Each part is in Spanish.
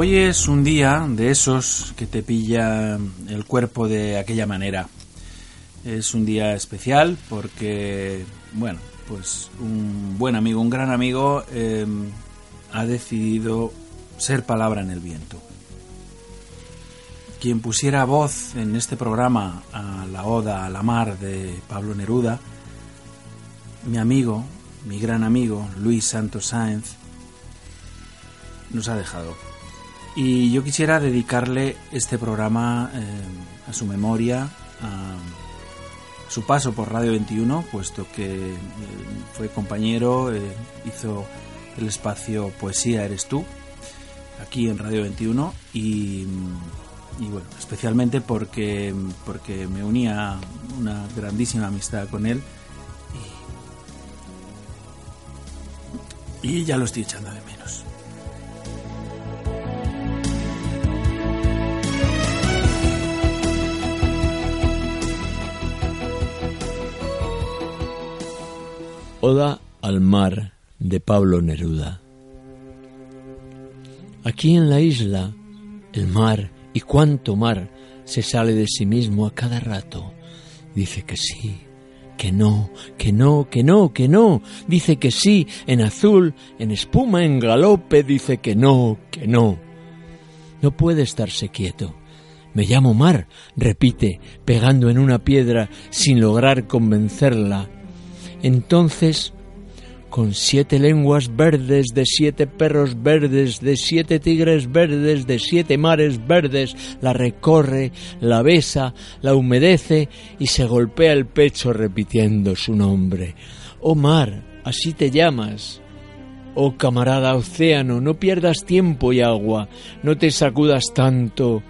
Hoy es un día de esos que te pilla el cuerpo de aquella manera. Es un día especial porque, bueno, pues un buen amigo, un gran amigo, em, ha decidido ser palabra en el viento. Quien pusiera voz en este programa a la Oda a la Mar de Pablo Neruda, mi amigo, mi gran amigo Luis Santos Sáenz, nos ha dejado. Y yo quisiera dedicarle este programa eh, a su memoria, a su paso por Radio 21, puesto que eh, fue compañero, eh, hizo el espacio Poesía Eres tú, aquí en Radio 21, y, bueno, especialmente porque, porque me unía una grandísima amistad con él. y ya lo estoy echando de menos. Oda al mar de Pablo Neruda. Aquí en la isla, el mar, y cuánto mar, se sale de sí mismo a cada rato. Dice que sí, que no, que no, que no, que no. Dice que sí, en azul, en espuma, en galope, dice que no, que no. No puede estarse quieto. Me llamo mar, repite, pegando en una piedra sin lograr convencerla entonces, con siete lenguas verdes, de siete perros verdes, de siete tigres verdes, de siete mares verdes, la recorre, la besa, la humedece y se golpea el pecho repitiendo su nombre. Oh mar, así te llamas. Oh camarada océano, no pierdas tiempo y agua, no te sacudas tanto.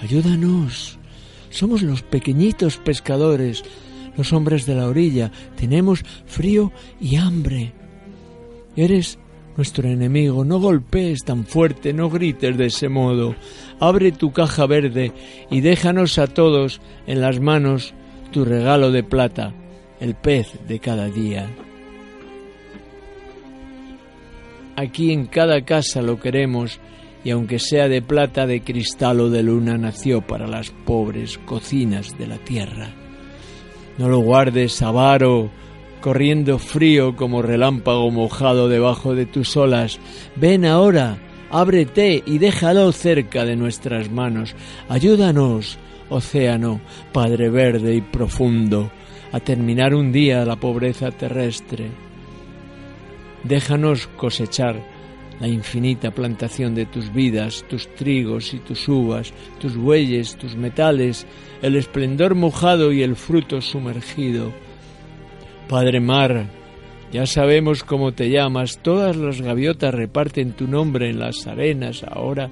Ayúdanos. Somos los pequeñitos pescadores, los hombres de la orilla, tenemos frío y hambre. Eres nuestro enemigo, no golpees tan fuerte, no grites de ese modo. Abre tu caja verde y déjanos a todos en las manos tu regalo de plata, el pez de cada día. Aquí en cada casa lo queremos y aunque sea de plata, de cristal o de luna, nació para las pobres cocinas de la tierra. No lo guardes, avaro, corriendo frío como relámpago mojado debajo de tus olas. Ven ahora, ábrete y déjalo cerca de nuestras manos. Ayúdanos, océano, Padre verde y profundo, a terminar un día la pobreza terrestre. Déjanos cosechar la infinita plantación de tus vidas, tus trigos y tus uvas, tus bueyes, tus metales, el esplendor mojado y el fruto sumergido. Padre Mar, ya sabemos cómo te llamas, todas las gaviotas reparten tu nombre en las arenas ahora.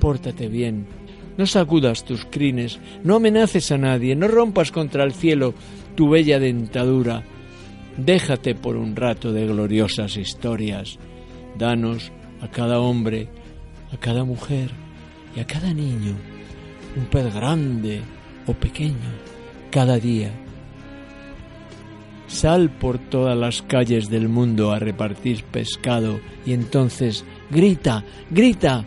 Pórtate bien, no sacudas tus crines, no amenaces a nadie, no rompas contra el cielo tu bella dentadura. Déjate por un rato de gloriosas historias. Danos a cada hombre, a cada mujer y a cada niño un pez grande o pequeño cada día. Sal por todas las calles del mundo a repartir pescado y entonces grita, grita,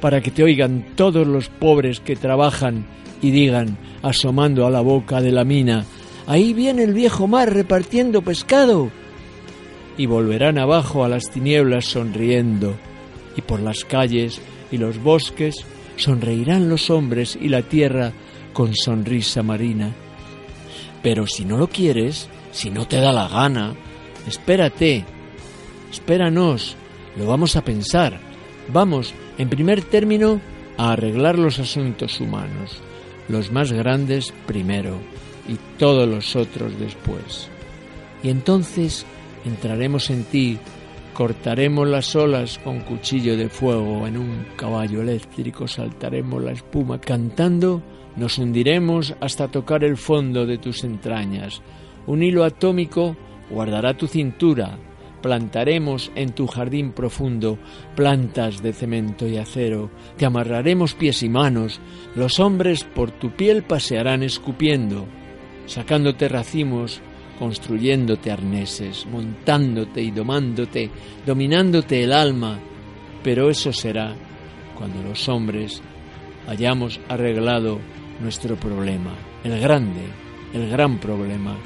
para que te oigan todos los pobres que trabajan y digan, asomando a la boca de la mina, ahí viene el viejo mar repartiendo pescado y volverán abajo a las tinieblas sonriendo, y por las calles y los bosques sonreirán los hombres y la tierra con sonrisa marina. Pero si no lo quieres, si no te da la gana, espérate, espéranos, lo vamos a pensar. Vamos, en primer término, a arreglar los asuntos humanos, los más grandes primero y todos los otros después. Y entonces entraremos en ti, cortaremos las olas con cuchillo de fuego, en un caballo eléctrico saltaremos la espuma, cantando nos hundiremos hasta tocar el fondo de tus entrañas. Un hilo atómico guardará tu cintura, plantaremos en tu jardín profundo plantas de cemento y acero, te amarraremos pies y manos, los hombres por tu piel pasearán escupiendo, sacándote racimos construyéndote arneses, montándote y domándote, dominándote el alma, pero eso será cuando los hombres hayamos arreglado nuestro problema, el grande, el gran problema.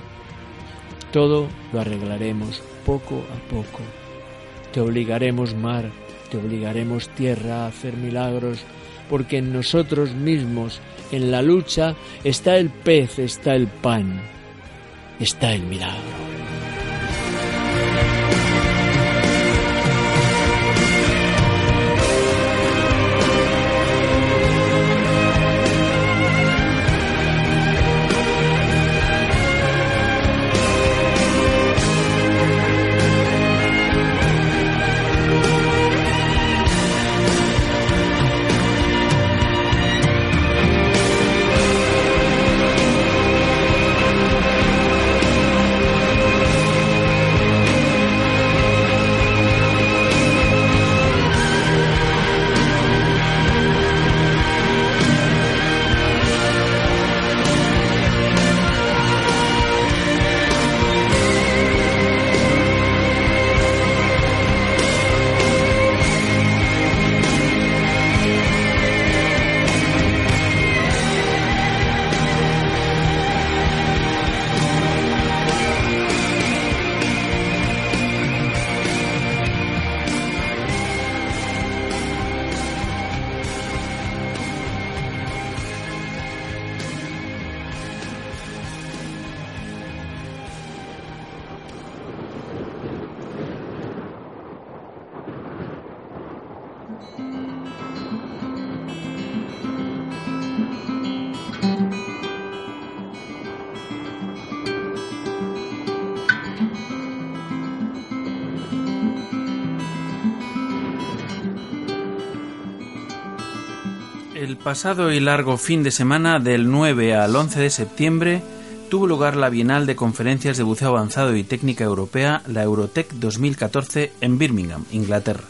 Todo lo arreglaremos poco a poco. Te obligaremos mar, te obligaremos tierra a hacer milagros, porque en nosotros mismos, en la lucha, está el pez, está el pan está el milagro. Pasado y largo fin de semana del 9 al 11 de septiembre tuvo lugar la Bienal de Conferencias de Buceo Avanzado y Técnica Europea, la Eurotech 2014, en Birmingham, Inglaterra.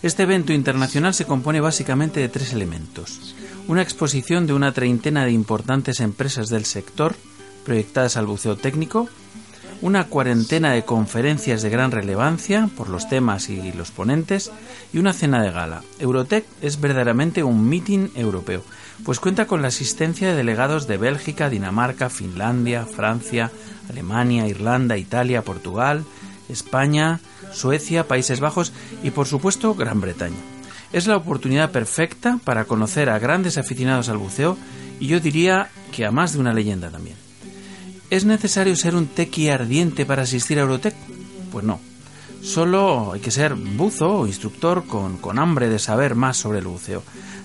Este evento internacional se compone básicamente de tres elementos. Una exposición de una treintena de importantes empresas del sector proyectadas al buceo técnico, una cuarentena de conferencias de gran relevancia por los temas y los ponentes y una cena de gala. Eurotech es verdaderamente un meeting europeo, pues cuenta con la asistencia de delegados de Bélgica, Dinamarca, Finlandia, Francia, Alemania, Irlanda, Italia, Portugal, España, Suecia, Países Bajos y por supuesto Gran Bretaña. Es la oportunidad perfecta para conocer a grandes aficionados al buceo y yo diría que a más de una leyenda también. ¿Es necesario ser un tequi ardiente para asistir a Eurotech? Pues no. Solo hay que ser buzo o instructor con, con hambre de saber más sobre el buceo.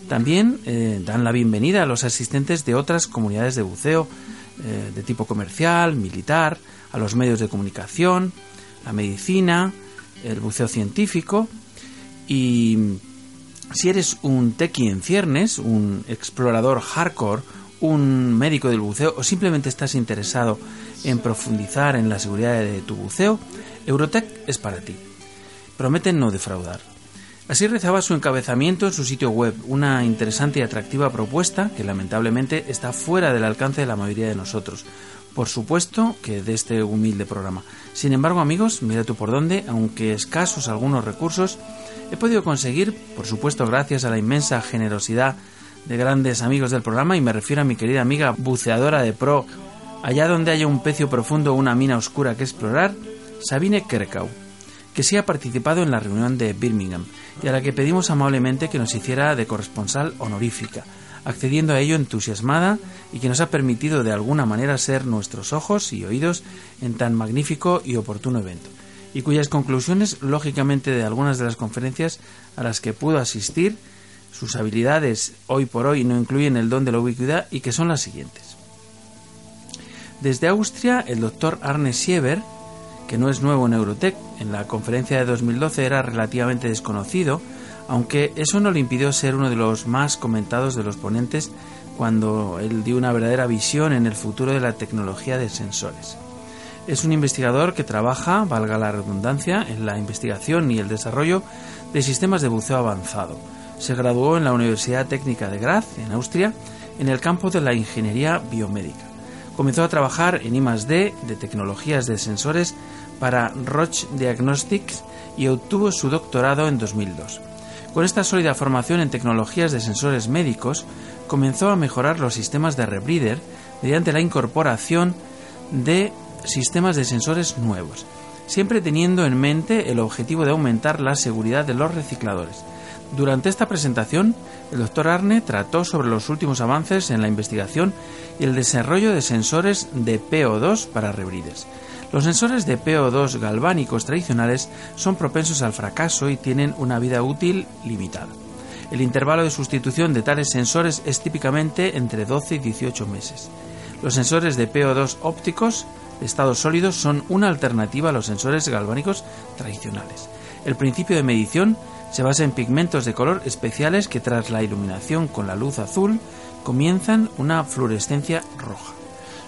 También eh, dan la bienvenida a los asistentes de otras comunidades de buceo eh, de tipo comercial, militar, a los medios de comunicación, la medicina, el buceo científico y si eres un tequi en ciernes, un explorador hardcore, un médico del buceo o simplemente estás interesado en profundizar en la seguridad de tu buceo, Eurotech es para ti. Prometen no defraudar. Así rezaba su encabezamiento en su sitio web, una interesante y atractiva propuesta que lamentablemente está fuera del alcance de la mayoría de nosotros. Por supuesto que de este humilde programa. Sin embargo, amigos, mira tú por dónde, aunque escasos algunos recursos, he podido conseguir, por supuesto gracias a la inmensa generosidad de grandes amigos del programa, y me refiero a mi querida amiga buceadora de pro, allá donde haya un pecio profundo o una mina oscura que explorar, Sabine Kerkau, que sí ha participado en la reunión de Birmingham y a la que pedimos amablemente que nos hiciera de corresponsal honorífica, accediendo a ello entusiasmada y que nos ha permitido de alguna manera ser nuestros ojos y oídos en tan magnífico y oportuno evento, y cuyas conclusiones, lógicamente, de algunas de las conferencias a las que pudo asistir, sus habilidades hoy por hoy no incluyen el don de la ubicuidad y que son las siguientes. Desde Austria, el doctor Arne Sieber, que no es nuevo en Eurotech, en la conferencia de 2012 era relativamente desconocido, aunque eso no le impidió ser uno de los más comentados de los ponentes cuando él dio una verdadera visión en el futuro de la tecnología de sensores. Es un investigador que trabaja, valga la redundancia, en la investigación y el desarrollo de sistemas de buceo avanzado. Se graduó en la Universidad Técnica de Graz, en Austria, en el campo de la ingeniería biomédica. Comenzó a trabajar en I+D de tecnologías de sensores para Roche Diagnostics y obtuvo su doctorado en 2002. Con esta sólida formación en tecnologías de sensores médicos, comenzó a mejorar los sistemas de rebreather mediante la incorporación de sistemas de sensores nuevos, siempre teniendo en mente el objetivo de aumentar la seguridad de los recicladores. Durante esta presentación, el doctor Arne trató sobre los últimos avances en la investigación y el desarrollo de sensores de PO2 para rebreathers. Los sensores de PO2 galvánicos tradicionales son propensos al fracaso y tienen una vida útil limitada. El intervalo de sustitución de tales sensores es típicamente entre 12 y 18 meses. Los sensores de PO2 ópticos de estado sólido son una alternativa a los sensores galvánicos tradicionales. El principio de medición se basa en pigmentos de color especiales que tras la iluminación con la luz azul comienzan una fluorescencia roja.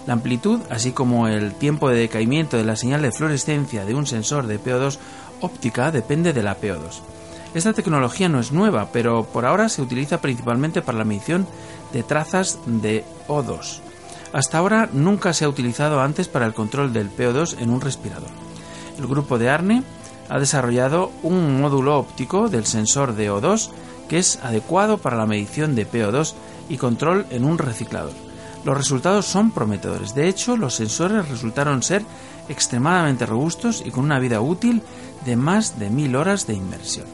La amplitud, así como el tiempo de decaimiento de la señal de fluorescencia de un sensor de PO2 óptica depende de la PO2. Esta tecnología no es nueva, pero por ahora se utiliza principalmente para la medición de trazas de O2. Hasta ahora nunca se ha utilizado antes para el control del PO2 en un respirador. El grupo de Arne ha desarrollado un módulo óptico del sensor de O2 que es adecuado para la medición de PO2 y control en un reciclador. Los resultados son prometedores. De hecho, los sensores resultaron ser extremadamente robustos y con una vida útil de más de mil horas de inmersión.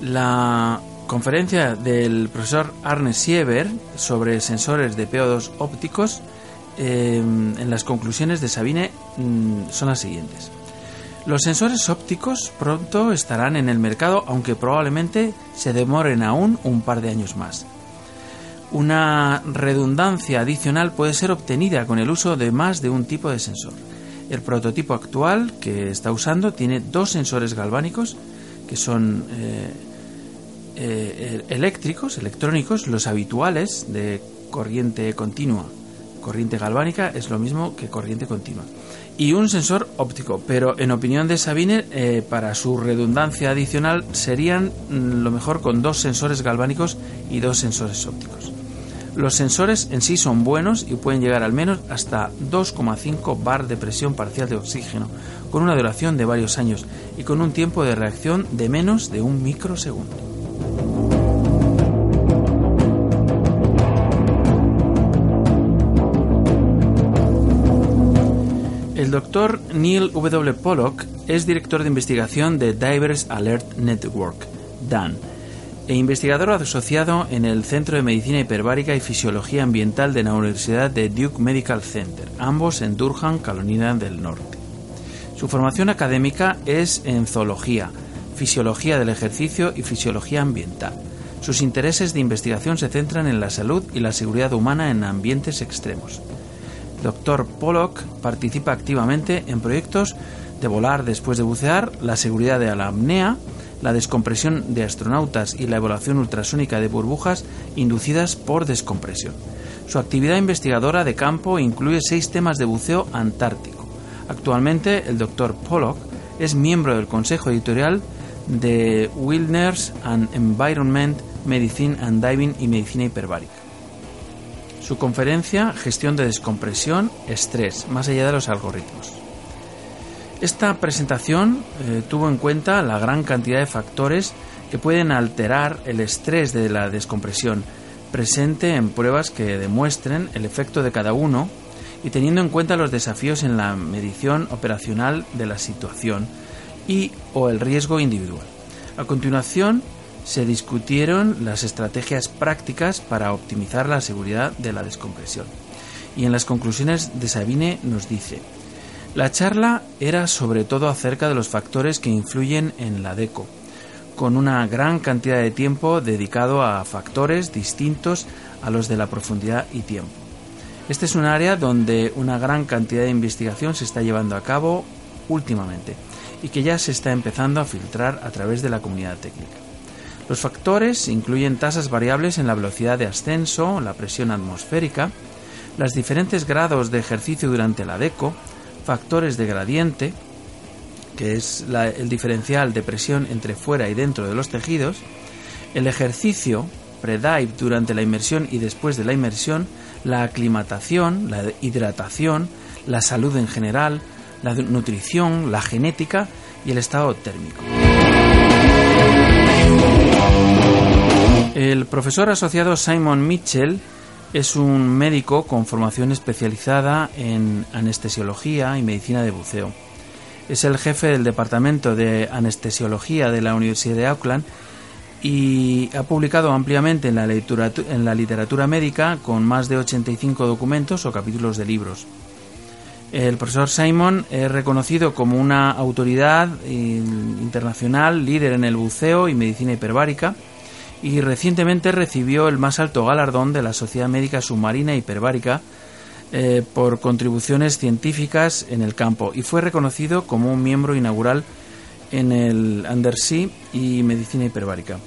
La conferencia del profesor Arne Sieber sobre sensores de PO2 ópticos eh, en las conclusiones de Sabine mm, son las siguientes. Los sensores ópticos pronto estarán en el mercado, aunque probablemente se demoren aún un par de años más. Una redundancia adicional puede ser obtenida con el uso de más de un tipo de sensor. El prototipo actual que está usando tiene dos sensores galvánicos que son eh, eh, eléctricos, electrónicos, los habituales de corriente continua. Corriente galvánica es lo mismo que corriente continua. Y un sensor óptico, pero en opinión de Sabine, eh, para su redundancia adicional serían mm, lo mejor con dos sensores galvánicos y dos sensores ópticos. Los sensores en sí son buenos y pueden llegar al menos hasta 2,5 bar de presión parcial de oxígeno, con una duración de varios años y con un tiempo de reacción de menos de un microsegundo. El doctor Neil W. Pollock es director de investigación de Divers Alert Network, DAN, e investigador asociado en el Centro de Medicina Hiperbárica y Fisiología Ambiental de la Universidad de Duke Medical Center, ambos en Durham, Carolina del Norte. Su formación académica es en zoología, fisiología del ejercicio y fisiología ambiental. Sus intereses de investigación se centran en la salud y la seguridad humana en ambientes extremos. Dr. Pollock participa activamente en proyectos de volar después de bucear, la seguridad de la apnea, la descompresión de astronautas y la evaluación ultrasónica de burbujas inducidas por descompresión. Su actividad investigadora de campo incluye seis temas de buceo antártico. Actualmente, el Dr. Pollock es miembro del consejo editorial de Wilderness and Environment, Medicine and Diving y Medicina Hiperbárica. Su conferencia, Gestión de Descompresión, Estrés, más allá de los algoritmos. Esta presentación eh, tuvo en cuenta la gran cantidad de factores que pueden alterar el estrés de la descompresión, presente en pruebas que demuestren el efecto de cada uno y teniendo en cuenta los desafíos en la medición operacional de la situación y o el riesgo individual. A continuación, se discutieron las estrategias prácticas para optimizar la seguridad de la descompresión. Y en las conclusiones de Sabine nos dice, la charla era sobre todo acerca de los factores que influyen en la DECO, con una gran cantidad de tiempo dedicado a factores distintos a los de la profundidad y tiempo. Este es un área donde una gran cantidad de investigación se está llevando a cabo últimamente y que ya se está empezando a filtrar a través de la comunidad técnica. Los factores incluyen tasas variables en la velocidad de ascenso, la presión atmosférica, los diferentes grados de ejercicio durante la DECO, factores de gradiente, que es el diferencial de presión entre fuera y dentro de los tejidos, el ejercicio pre-dive durante la inmersión y después de la inmersión, la aclimatación, la hidratación, la salud en general, la nutrición, la genética y el estado térmico. El profesor asociado Simon Mitchell es un médico con formación especializada en anestesiología y medicina de buceo. Es el jefe del departamento de anestesiología de la Universidad de Auckland y ha publicado ampliamente en la, literatura, médica con más de 85 documentos o capítulos de libros. El profesor Simon es reconocido como una autoridad internacional líder en el buceo y medicina hiperbárica y recientemente recibió el más alto galardón de la Sociedad Médica Submarina Hiperbárica eh, por contribuciones científicas en el campo y fue reconocido como un miembro inaugural en el Undersea y Medicina Hiperbárica.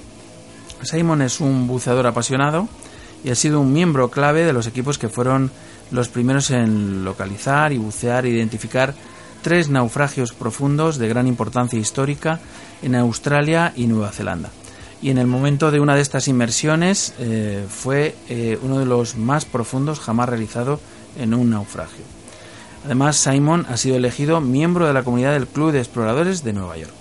Simon es un buceador apasionado y ha sido un miembro clave de los equipos que fueron los primeros en localizar y bucear e identificar tres naufragios profundos de gran importancia histórica en Australia y Nueva Zelanda y en el momento de una de estas inmersiones eh, fue eh, uno de los más profundos jamás realizado en un naufragio. Además, Simon ha sido elegido miembro de la comunidad del Club de Exploradores de Nueva York.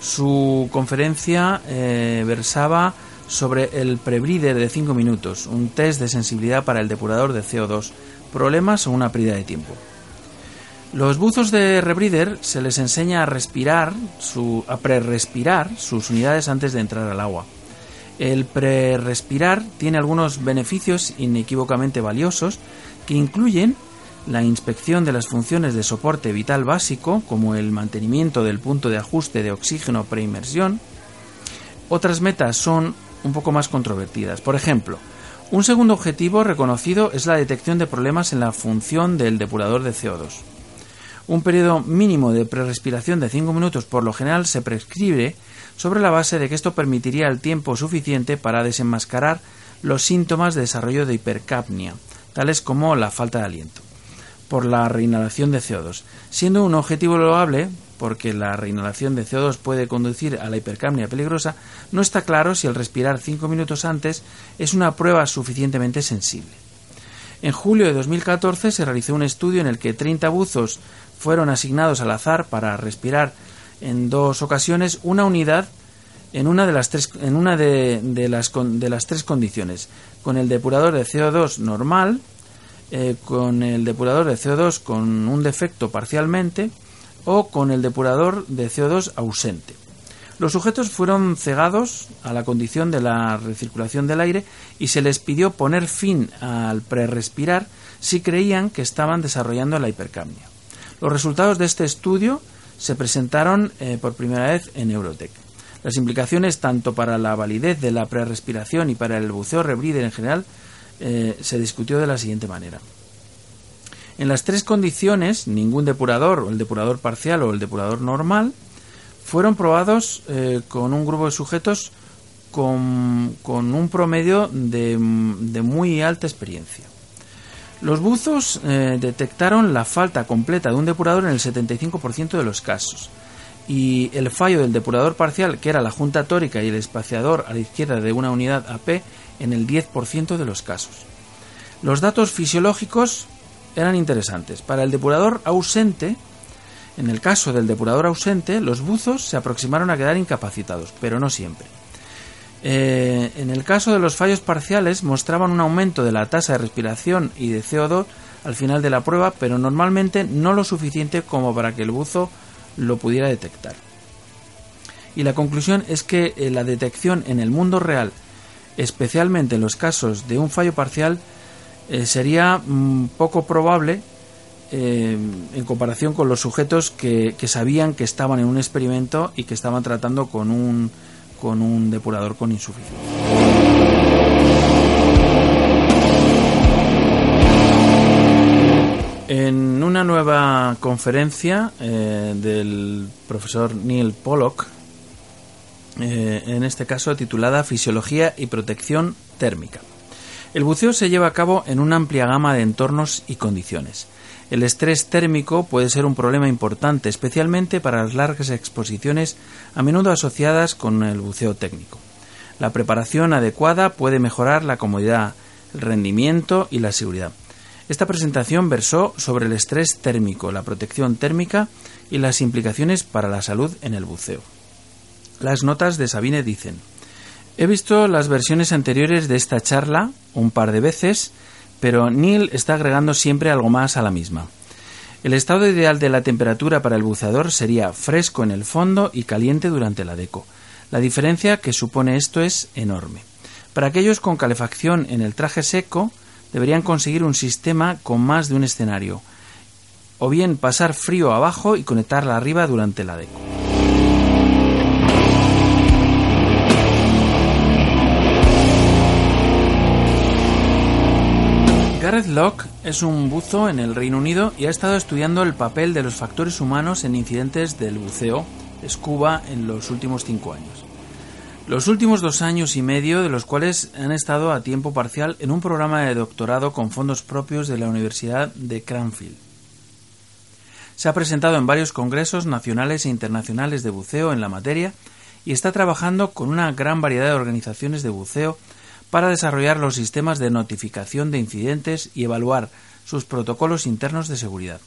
Su conferencia eh, versaba sobre el prebreather de 5 minutos, un test de sensibilidad para el depurador de CO2, problemas o una pérdida de tiempo. Los buzos de rebreather se les enseña a respirar, su, a pre-respirar sus unidades antes de entrar al agua. El pre-respirar tiene algunos beneficios inequívocamente valiosos que incluyen la inspección de las funciones de soporte vital básico, como el mantenimiento del punto de ajuste de oxígeno pre-inmersión. Otras metas son un poco más controvertidas. Por ejemplo, un segundo objetivo reconocido es la detección de problemas en la función del depurador de CO2. Un periodo mínimo de prerespiración de 5 minutos por lo general se prescribe sobre la base de que esto permitiría el tiempo suficiente para desenmascarar los síntomas de desarrollo de hipercapnia, tales como la falta de aliento, por la reinhalación de CO2, siendo un objetivo loable porque la reinhalación de CO2 puede conducir a la hipercapnia peligrosa, no está claro si el respirar 5 minutos antes es una prueba suficientemente sensible. En julio de 2014 se realizó un estudio en el que 30 buzos fueron asignados al azar para respirar en dos ocasiones una unidad en una de las tres, en una de, las, de las tres condiciones, con el depurador de CO2 normal, eh, con el depurador de CO2 con un defecto parcialmente o con el depurador de CO2 ausente. Los sujetos fueron cegados a la condición de la recirculación del aire y se les pidió poner fin al prerespirar si creían que estaban desarrollando la hipercapnia. Los resultados de este estudio se presentaron eh, por primera vez en Eurotech. Las implicaciones tanto para la validez de la prerespiración y para el buceo rebreather en general eh, se discutió de la siguiente manera. En las tres condiciones, ningún depurador, el depurador parcial o el depurador normal, fueron probados eh, con un grupo de sujetos con, un promedio de, muy alta experiencia. Los buzos eh, detectaron la falta completa de un depurador en el 75% de los casos y el fallo del depurador parcial, que era la junta tórica y el espaciador a la izquierda de una unidad AP, en el 10% de los casos. Los datos fisiológicos eran interesantes. Para el depurador ausente, en el caso del depurador ausente, los buzos se aproximaron a quedar incapacitados, pero no siempre. Eh, en el caso de los fallos parciales mostraban un aumento de la tasa de respiración y de CO2 al final de la prueba, pero normalmente no lo suficiente como para que el buzo lo pudiera detectar. Y la conclusión es que eh, la detección en el mundo real, especialmente en los casos de un fallo parcial, eh, sería mm, poco probable en comparación con los sujetos que, sabían que estaban en un experimento y que estaban tratando con un, con un depurador con insuficiencia. En una nueva conferencia eh, del profesor Neil Pollock, en este caso titulada Fisiología y Protección Térmica. El buceo se lleva a cabo en una amplia gama de entornos y condiciones. El estrés térmico puede ser un problema importante, especialmente para las largas exposiciones a menudo asociadas con el buceo técnico. La preparación adecuada puede mejorar la comodidad, el rendimiento y la seguridad. Esta presentación versó sobre el estrés térmico, la protección térmica y las implicaciones para la salud en el buceo. Las notas de Sabine dicen He visto las versiones anteriores de esta charla un par de veces, pero Neil está agregando siempre algo más a la misma. El estado ideal de la temperatura para el buceador sería fresco en el fondo y caliente durante la deco. La diferencia que supone esto es enorme. Para aquellos con calefacción en el traje seco, deberían conseguir un sistema con más de un escenario, o bien pasar frío abajo y conectarla arriba durante la deco. Gareth Locke es un buzo en el Reino Unido y ha estado estudiando el papel de los factores humanos en incidentes del buceo scuba en los últimos cinco años. Los últimos dos años y medio de los cuales han estado a tiempo parcial en un programa de doctorado con fondos propios de la Universidad de Cranfield. Se ha presentado en varios congresos nacionales e internacionales de buceo en la materia y está trabajando con una gran variedad de organizaciones de buceo para desarrollar los sistemas de notificación de incidentes y evaluar sus protocolos internos de seguridad.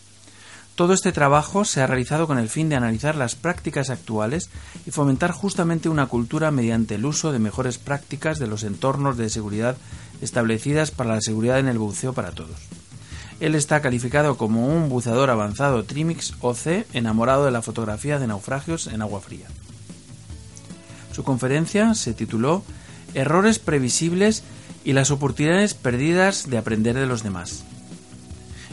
Todo este trabajo se ha realizado con el fin de analizar las prácticas actuales y fomentar justamente una cultura mediante el uso de mejores prácticas de los entornos de seguridad establecidas para la seguridad en el buceo para todos. Él está calificado como un buceador avanzado Trimix OC enamorado de la fotografía de naufragios en agua fría. Su conferencia se tituló errores previsibles y las oportunidades perdidas de aprender de los demás.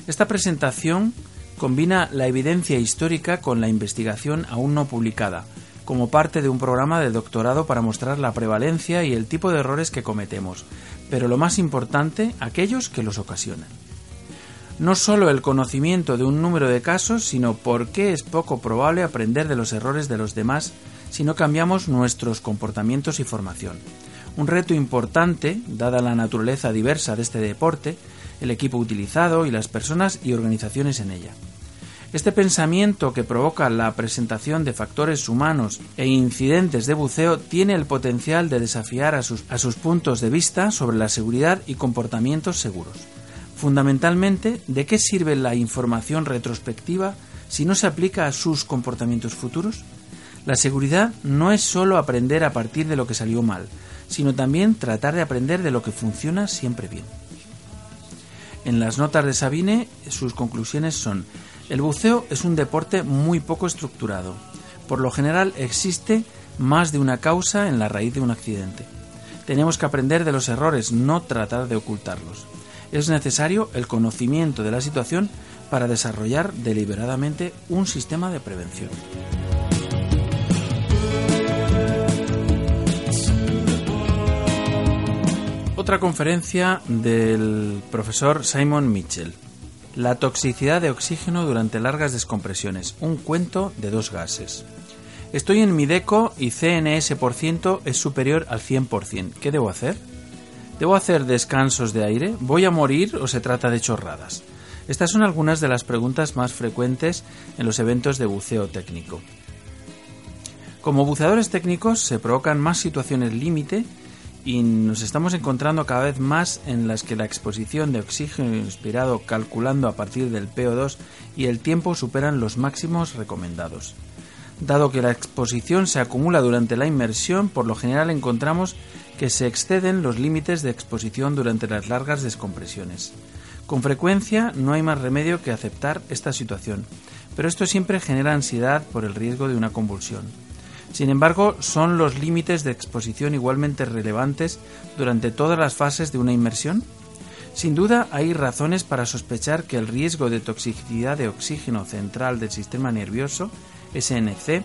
Esta presentación combina la evidencia histórica con la investigación aún no publicada, como parte de un programa de doctorado para mostrar la prevalencia y el tipo de errores que cometemos, pero lo más importante, aquellos que los ocasionan. No solo el conocimiento de un número de casos, sino por qué es poco probable aprender de los errores de los demás si no cambiamos nuestros comportamientos y formación un reto importante, dada la naturaleza diversa de este deporte, el equipo utilizado y las personas y organizaciones en ella. Este pensamiento que provoca la presentación de factores humanos e incidentes de buceo tiene el potencial de desafiar a sus, puntos de vista sobre la seguridad y comportamientos seguros. Fundamentalmente, ¿de qué sirve la información retrospectiva si no se aplica a sus comportamientos futuros? La seguridad no es solo aprender a partir de lo que salió mal, sino también tratar de aprender de lo que funciona siempre bien. En las notas de Sabine, sus conclusiones son, el buceo es un deporte muy poco estructurado. Por lo general existe más de una causa en la raíz de un accidente. Tenemos que aprender de los errores, no tratar de ocultarlos. Es necesario el conocimiento de la situación para desarrollar deliberadamente un sistema de prevención. Otra conferencia del profesor Simon Mitchell. La toxicidad de oxígeno durante largas descompresiones. Un cuento de dos gases. Estoy en mi DECO y CNS por ciento es superior al 100%. ¿Qué debo hacer? ¿Debo hacer descansos de aire? ¿Voy a morir o se trata de chorradas? Estas son algunas de las preguntas más frecuentes en los eventos de buceo técnico. Como buceadores técnicos se provocan más situaciones límite y nos estamos encontrando cada vez más en las que la exposición de oxígeno inspirado calculando a partir del PO2 y el tiempo superan los máximos recomendados. Dado que la exposición se acumula durante la inmersión, por lo general encontramos que se exceden los límites de exposición durante las largas descompresiones. Con frecuencia no hay más remedio que aceptar esta situación, pero esto siempre genera ansiedad por el riesgo de una convulsión. Sin embargo, ¿son los límites de exposición igualmente relevantes durante todas las fases de una inmersión? Sin duda hay razones para sospechar que el riesgo de toxicidad de oxígeno central del sistema nervioso, SNC,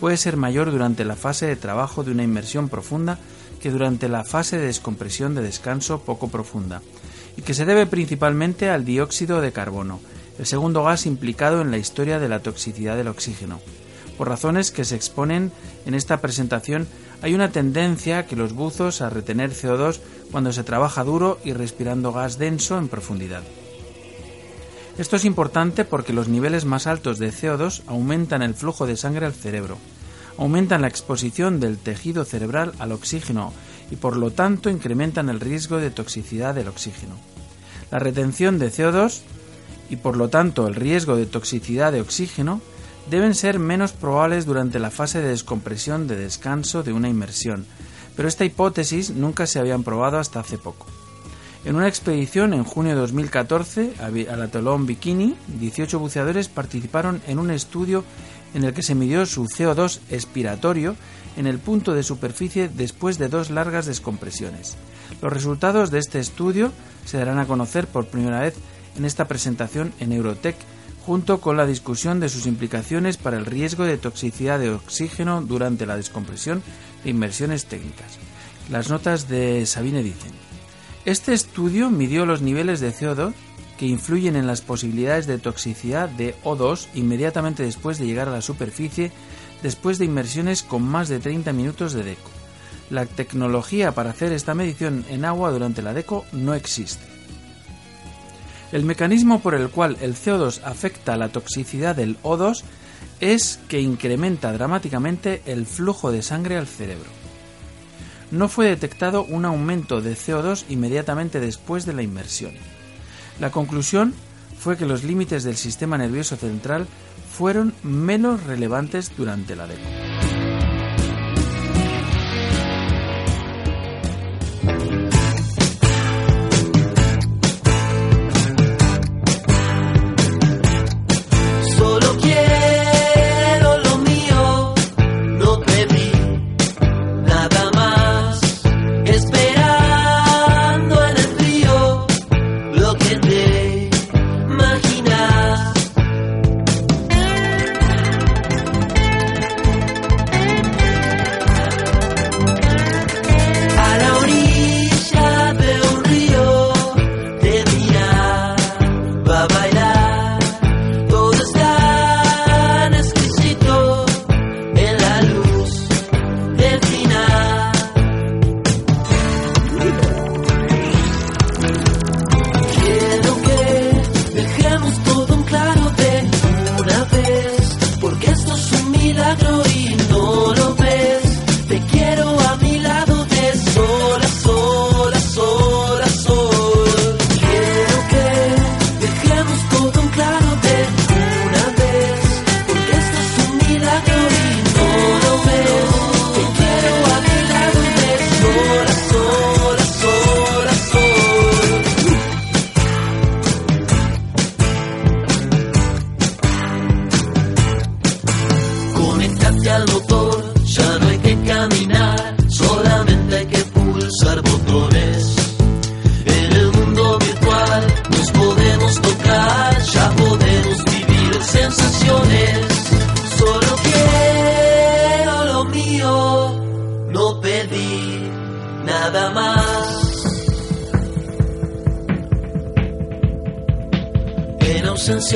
puede ser mayor durante la fase de trabajo de una inmersión profunda que durante la fase de descompresión de descanso poco profunda, y que se debe principalmente al dióxido de carbono, el segundo gas implicado en la historia de la toxicidad del oxígeno. Por razones que se exponen en esta presentación, hay una tendencia que los buzos a retener CO2 cuando se trabaja duro y respirando gas denso en profundidad. Esto es importante porque los niveles más altos de CO2 aumentan el flujo de sangre al cerebro, aumentan la exposición del tejido cerebral al oxígeno y por lo tanto incrementan el riesgo de toxicidad del oxígeno. La retención de CO2 y por lo tanto el riesgo de toxicidad de oxígeno deben ser menos probables durante la fase de descompresión de descanso de una inmersión, pero esta hipótesis nunca se había probado hasta hace poco. En una expedición en junio de 2014 al atolón Bikini, 18 buceadores participaron en un estudio en el que se midió su CO2 expiratorio en el punto de superficie después de dos largas descompresiones. Los resultados de este estudio se darán a conocer por primera vez en esta presentación en Eurotech junto con la discusión de sus implicaciones para el riesgo de toxicidad de oxígeno durante la descompresión de inmersiones técnicas. Las notas de Sabine dicen, este estudio midió los niveles de CO2 que influyen en las posibilidades de toxicidad de O2 inmediatamente después de llegar a la superficie después de inmersiones con más de 30 minutos de DECO. La tecnología para hacer esta medición en agua durante la DECO no existe. El mecanismo por el cual el CO2 afecta la toxicidad del O2 es que incrementa dramáticamente el flujo de sangre al cerebro. No fue detectado un aumento de CO2 inmediatamente después de la inmersión. La conclusión fue que los límites del sistema nervioso central fueron menos relevantes durante la década.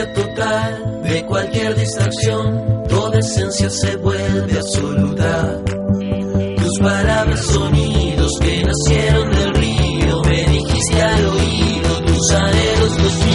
Total de cualquier distracción, toda esencia se vuelve absoluta. Tus palabras sonidos que nacieron del río, me dijiste al oído tus anhelos los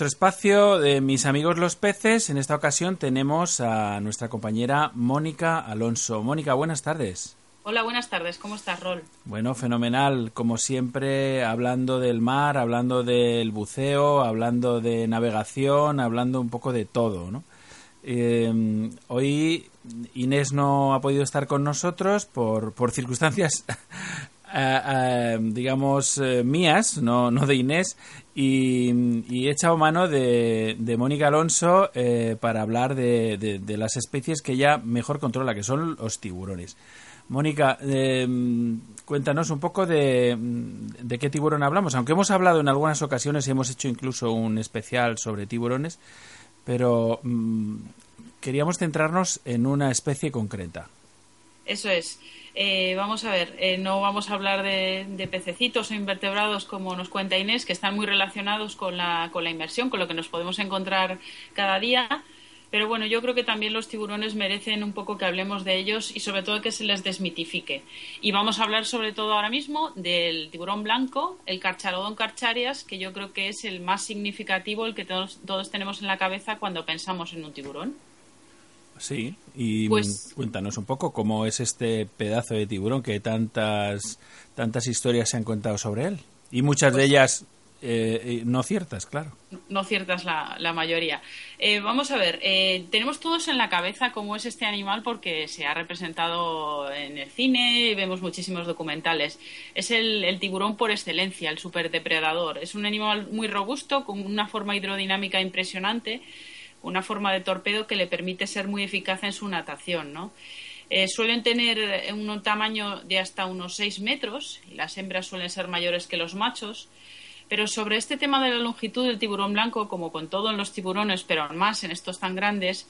nuestro espacio de Mis amigos los peces, en esta ocasión tenemos a nuestra compañera Mónica Alonso. Mónica, buenas tardes. Hola, buenas tardes. ¿Cómo estás, Rol? Bueno, fenomenal. Como siempre, hablando del mar, hablando del buceo, hablando de navegación, hablando un poco de todo, ¿no? Eh, hoy Inés no ha podido estar con nosotros por, por circunstancias, eh, eh, digamos, eh, mías, no, no de Inés, y, he echado mano de, de Mónica Alonso eh, para hablar de, de- de las especies que ella mejor controla, que son los tiburones. Mónica, eh, cuéntanos un poco de, de qué tiburón hablamos, aunque hemos hablado en algunas ocasiones y hemos hecho incluso un especial sobre tiburones, pero mm, queríamos centrarnos en una especie concreta. Eso es. Eh, vamos a ver, eh, no vamos a hablar de, pececitos o invertebrados como nos cuenta Inés, que están muy relacionados con la, con la inmersión, con lo que nos podemos encontrar cada día. Pero bueno, yo creo que también los tiburones merecen un poco que hablemos de ellos y sobre todo que se les desmitifique. Y vamos a hablar sobre todo ahora mismo del tiburón blanco, el Carcharodon carcharias, que yo creo que es el más significativo, el que todos tenemos en la cabeza cuando pensamos en un tiburón. Sí, y Pues- cuéntanos un poco cómo es este pedazo de tiburón que tantas, tantas historias se han contado sobre él. Y muchas de ellas eh, eh, no ciertas, claro. no ciertas la, la mayoría. Eh, vamos a ver, eh, tenemos todos en la cabeza cómo es este animal porque se ha representado en el cine y vemos muchísimos documentales. Es el, el tiburón por excelencia, el superdepredador. Es un animal muy robusto, con una forma hidrodinámica impresionante, una forma de torpedo que le permite ser muy eficaz en su natación, ¿no? Eh, suelen tener un tamaño de hasta unos 6 metros y las hembras suelen ser mayores que los machos. Pero sobre este tema de la longitud del tiburón blanco, como con todo en los tiburones, pero aún más en estos tan grandes,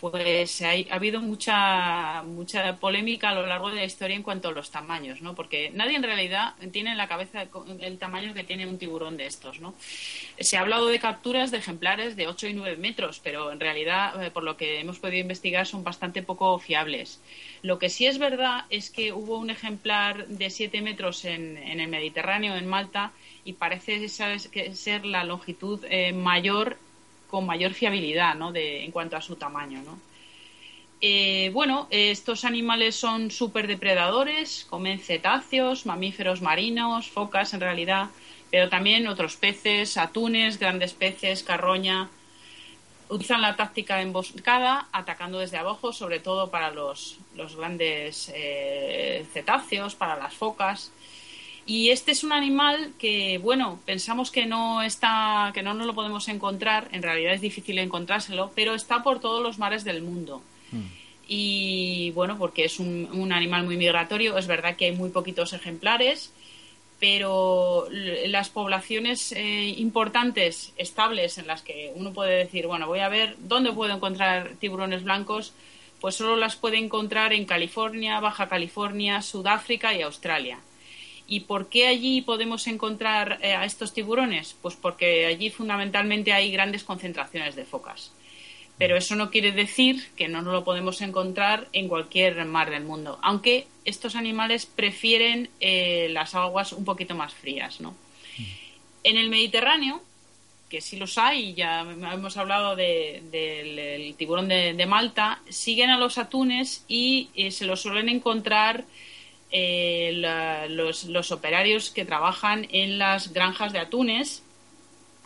pues hay- ha habido mucha, mucha polémica a lo largo de la historia en cuanto a los tamaños, ¿no? Porque nadie en realidad tiene en la cabeza el tamaño que tiene un tiburón de estos, ¿no? Se ha hablado de capturas de ejemplares de 8 y 9 metros, pero en realidad, eh, por lo que hemos podido investigar, son bastante poco fiables. Lo que sí es verdad es que hubo un ejemplar de 7 metros en, en el Mediterráneo, en Malta, y parece ser, la longitud eh, mayor con mayor fiabilidad ¿no? de, en cuanto a su tamaño. ¿no? Eh, bueno, estos animales son superdepredadores, comen cetáceos, mamíferos marinos, focas en realidad, pero también otros peces, atunes, grandes peces, carroña. Utilizan la táctica de emboscada, atacando desde abajo, sobre todo para los, los grandes eh, cetáceos, para las focas. Y este es un animal que, bueno, pensamos que no está, que no nos lo podemos encontrar, en realidad es difícil encontrárselo, pero está por todos los mares del mundo. Y bueno, porque es un, un animal muy migratorio, es verdad que hay muy poquitos ejemplares, pero las poblaciones eh, importantes, estables, en las que uno puede decir, bueno, voy a ver dónde puedo encontrar tiburones blancos, pues solo las puede encontrar en California, Baja California, Sudáfrica y Australia. ¿Y por qué allí podemos encontrar eh, a estos tiburones? Pues porque allí fundamentalmente hay grandes concentraciones de focas. Pero eso no quiere decir que no lo podemos encontrar en cualquier mar del mundo, aunque estos animales prefieren eh, las aguas un poquito más frías. ¿no? En el Mediterráneo, que sí los hay, ya hemos hablado del tiburón de, Malta, siguen a los atunes y eh, se los suelen encontrar eh, los, operarios que trabajan en las granjas de atunes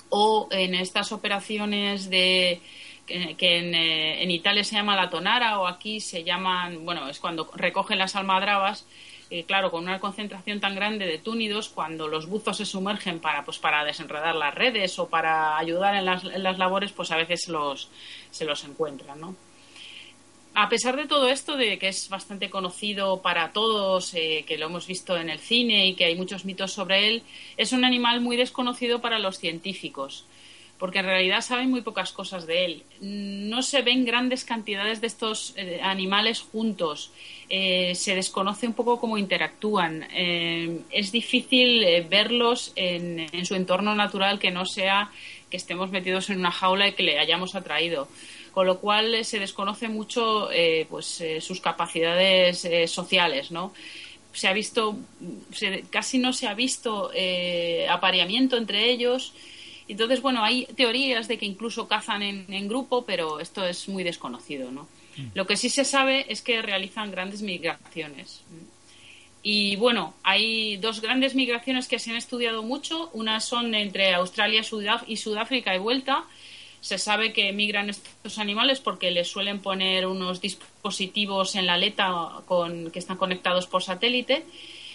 o en estas operaciones de que, eh, en, Italia se llama la tonara o aquí se llaman, bueno, es cuando recogen las almadrabas, eh, claro, con una concentración tan grande de túnidos, cuando los buzos se sumergen para, pues, para desenredar las redes o para ayudar en las, en las labores, pues a veces los, se los encuentran, ¿no? A pesar de todo esto, de que es bastante conocido para todos, eh, que lo hemos visto en el cine y que hay muchos mitos sobre él, es un animal muy desconocido para los científicos, porque en realidad saben muy pocas cosas de él. No se ven grandes cantidades de estos eh, animales juntos, eh, se desconoce un poco cómo interactúan, es difícil verlos en, en su entorno natural que no sea que estemos metidos en una jaula y que le hayamos atraído con lo cual eh, se desconoce mucho eh, pues, eh, sus capacidades sociales, ¿no? Se ha visto, casi no se ha visto apareamiento entre ellos. Entonces, bueno, hay teorías de que incluso cazan en, grupo, pero esto es muy desconocido, ¿no? Mm. Lo que sí se sabe es que realizan grandes migraciones. Y bueno, hay dos grandes migraciones que se han estudiado mucho. Una son entre Australia y Sudáfrica y vuelta, se sabe que migran estos animales porque les suelen poner unos dispositivos en la aleta con, que están conectados por satélite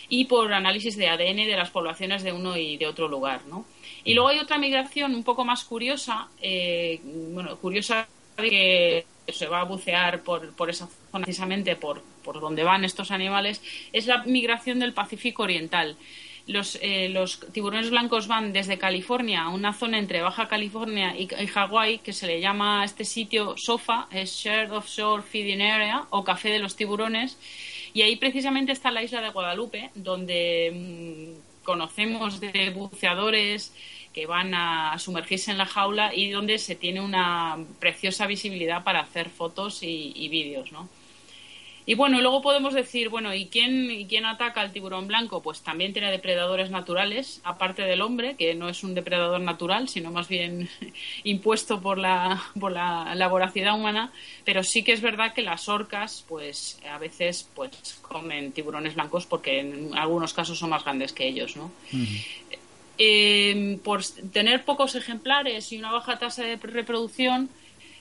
y por análisis de ADN de las poblaciones de uno y de otro lugar. ¿no? Y luego hay otra migración un poco más curiosa, eh, bueno, curiosa que se va a bucear por, por esa zona precisamente por, por donde van estos animales, es la migración del Pacífico Oriental. Eh, los, tiburones blancos van desde California a una zona entre Baja California y, Hawái que se le llama a este sitio SOFA, es Shared Offshore Feeding Area o Café de los Tiburones. Y ahí precisamente está la isla de Guadalupe, donde mm, conocemos de buceadores que van a sumergirse en la jaula y donde se tiene una preciosa visibilidad para hacer fotos y, y vídeos, ¿no? Y bueno, luego podemos decir, bueno, ¿y quién, ¿y quién ataca al tiburón blanco? Pues también tiene depredadores naturales, aparte del hombre, que no es un depredador natural, sino más bien impuesto por la, por la, voracidad humana, pero sí que es verdad que las orcas, pues a veces pues comen tiburones blancos porque en algunos casos son más grandes que ellos, ¿no? Eh, por tener pocos ejemplares y una baja tasa de reproducción,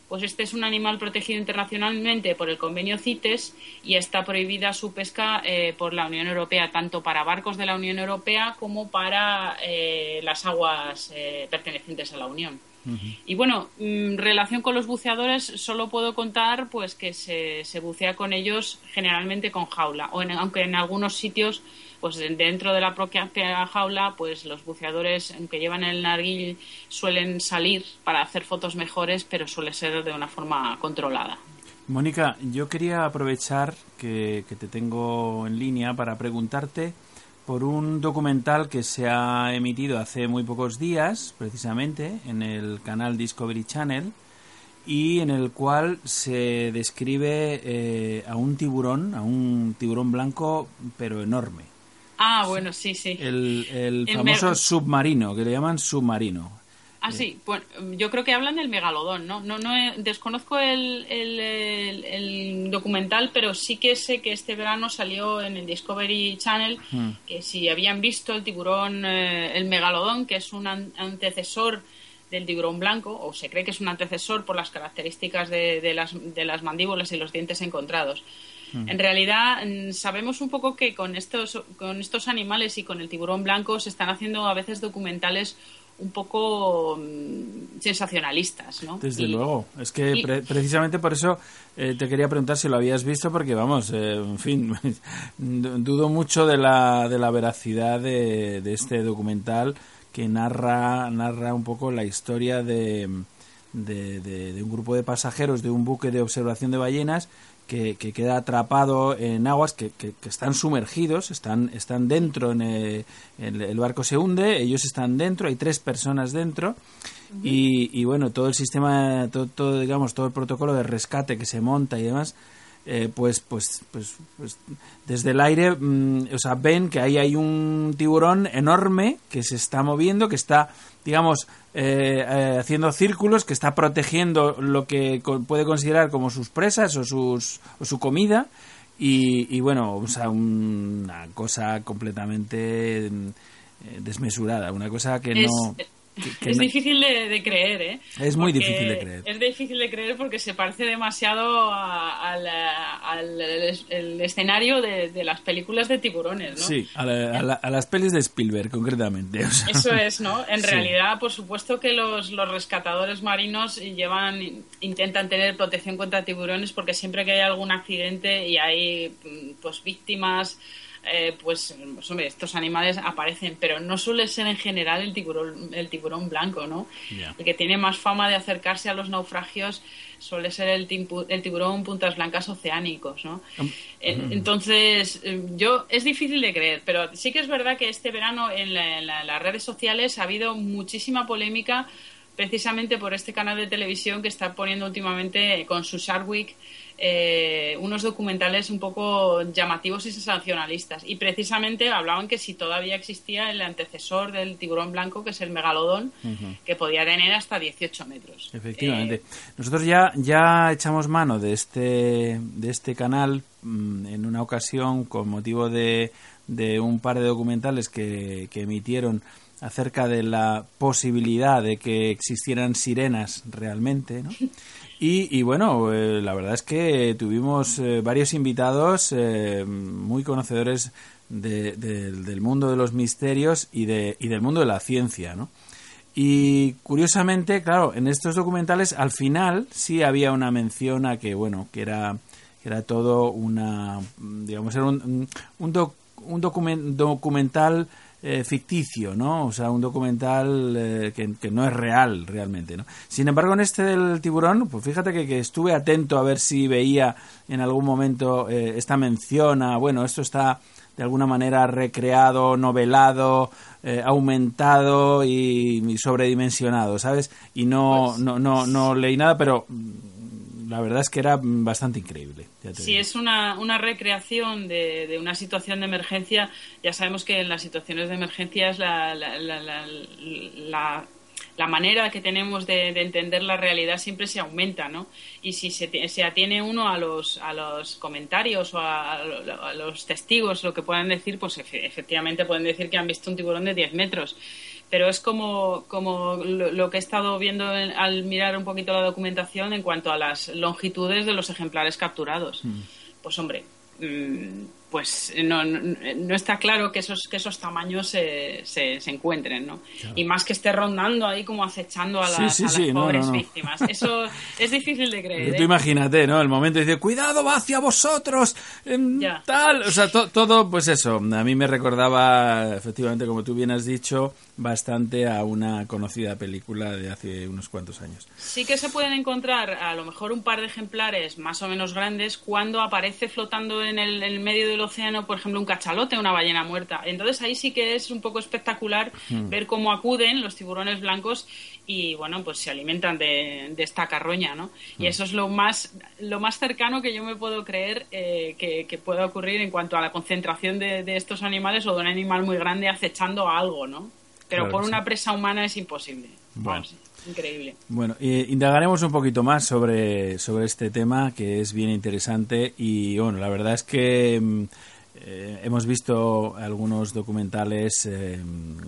pues este es un animal protegido internacionalmente por el convenio CITES y está prohibida su pesca eh, por la Unión Europea, tanto para barcos de la Unión Europea como para eh, las aguas eh, pertenecientes a la Unión. Y bueno, en mm, relación con los buceadores, solo puedo contar pues que se, se bucea con ellos generalmente con jaula, o aunque en algunos sitios pues dentro de la propia jaula, pues los buceadores, aunque llevan el narguil, suelen salir para hacer fotos mejores, pero suele ser de una forma controlada. Mónica, yo quería aprovechar que, te tengo en línea para preguntarte por un documental que se ha emitido hace muy pocos días, precisamente, en el canal Discovery Channel, y en el cual se describe eh, a un tiburón, a un tiburón blanco, pero enorme. Ah, bueno, sí, sí. El, famoso submarino, que le llaman submarino. Ah, sí, bueno, yo creo que hablan del megalodón, ¿no? No, no desconozco el, el, documental, pero sí que sé que este verano salió en el Discovery Channel hmm. que si habían visto el tiburón, eh, el megalodón, que es un antecesor del tiburón blanco, o se cree que es un antecesor por las características de, de, las, de las mandíbulas y los dientes encontrados. En realidad mm, sabemos un poco que con estos, con estos animales y con el tiburón blanco se están haciendo a veces documentales un poco mm, sensacionalistas, ¿no? Desde luego. Es que precisamente por eso eh, te quería preguntar si lo habías visto, porque vamos, eh, en fin, dudo mucho de la, de la veracidad de, de, este documental que narra, narra un poco la historia de, de, de, un grupo de pasajeros de un buque de observación de ballenas que, que queda atrapado en aguas que, que, que están sumergidos, están, están dentro, en el, el- el barco se hunde, ellos están dentro, hay tres personas dentro. Y, y bueno, todo el sistema, todo, todo, digamos, todo el protocolo de rescate que se monta y demás, eh, pues, pues, pues, pues, desde el aire, mm, o sea, ven que ahí hay un tiburón enorme que se está moviendo, que está, digamos, eh, eh, haciendo círculos, que está protegiendo lo que co- puede considerar como sus presas o, sus, o su comida. Y, y bueno, o sea, un- una cosa completamente mm, desmesurada, una cosa que Es- no... que- que es no- difícil de, de creer, ¿eh? Es muy Porque difícil de creer. Es difícil de creer porque se parece demasiado a- al, al- el, escenario de, de las películas de tiburones, ¿no? Sí, a, la- a la- a las pelis de Spielberg, concretamente. o sea. Eso es, ¿no? En Sí. realidad, por supuesto que los, los rescatadores marinos llevan, intentan tener protección contra tiburones porque siempre que hay algún accidente y hay pues víctimas, eh, pues, pues, hombre, estos animales aparecen, pero no suele ser en general el tiburón, el tiburón blanco, ¿no? El que tiene más fama de acercarse a los naufragios suele ser el, el tiburón puntas blancas oceánicos, ¿no? Eh, Entonces, eh, yo es difícil de creer, pero sí que es verdad que este verano en, la- en la- las redes sociales ha habido muchísima polémica precisamente por este canal de televisión que está poniendo últimamente con su Shark Week eh, unos documentales un poco llamativos y sensacionalistas. Y precisamente hablaban que si todavía existía el antecesor del tiburón blanco, que es el megalodón, que podía tener hasta 18 metros. Efectivamente. Eh, Nosotros ya, ya echamos mano de este, de este canal mm, en una ocasión con motivo de, de un par de documentales que, que emitieron acerca de la posibilidad de que existieran sirenas realmente, ¿no? Y, y bueno, eh, la verdad es que tuvimos eh, varios invitados eh, muy conocedores de- del- mundo de los misterios y, de, y del mundo de la ciencia, ¿no? Y curiosamente, claro, en estos documentales al final sí había una mención a que, bueno, que era, era todo una, digamos, era un, un, doc- un documen- documental eh, ficticio, ¿no? O sea, un documental eh, que, que no es real realmente, ¿no? Sin embargo, en este del tiburón, pues fíjate que, que estuve atento a ver si veía en algún momento eh, esta mención a, bueno, esto está de alguna manera recreado, novelado, eh, aumentado y, y sobredimensionado, ¿sabes? Y no, Pues, no, no, no leí nada, pero la verdad es que era bastante increíble. ya te Si digo. es una, una recreación de, de una situación de emergencia, ya sabemos que en las situaciones de emergencia es la, la, la, la- la- la manera que tenemos de, de entender la realidad siempre se aumenta, ¿no? Y si se, se atiene uno a los, a los comentarios o a, a los testigos, lo que puedan decir, pues efe- efectivamente pueden decir que han visto un tiburón de 10 metros pero es como, como lo, lo que he estado viendo en- al mirar un poquito la documentación en cuanto a las longitudes de los ejemplares capturados. Pues hombre, mm, pues no, no, no está claro que esos, que esos tamaños se, se, se encuentren, ¿no? Y más que esté rondando ahí como acechando a las, sí, a las sí, no, pobres no, víctimas. Eso es difícil de creer. Tú ¿eh? imagínate, ¿no? El momento dice, cuidado, va hacia vosotros, Ya. tal. O sea, to- todo, pues eso. A mí me recordaba, efectivamente, como tú bien has dicho, bastante a una conocida película de hace unos cuantos años. Sí que se pueden encontrar a lo mejor un par de ejemplares más o menos grandes cuando aparece flotando en el, en medio del océano, por ejemplo, un cachalote, una ballena muerta. Entonces ahí sí que es un poco espectacular ver cómo acuden los tiburones blancos y bueno, pues se alimentan de, de esta carroña, ¿no? Y eso es lo más, lo más cercano que yo me puedo creer eh, que, que pueda ocurrir en cuanto a la concentración de, de estos animales o de un animal muy grande acechando a algo, ¿no? Pero Claro por una sí. presa humana es imposible. Bueno. Increíble. Bueno, eh, indagaremos un poquito más sobre, sobre este tema que es bien interesante y bueno, la verdad es que mm, eh, hemos visto algunos documentales eh,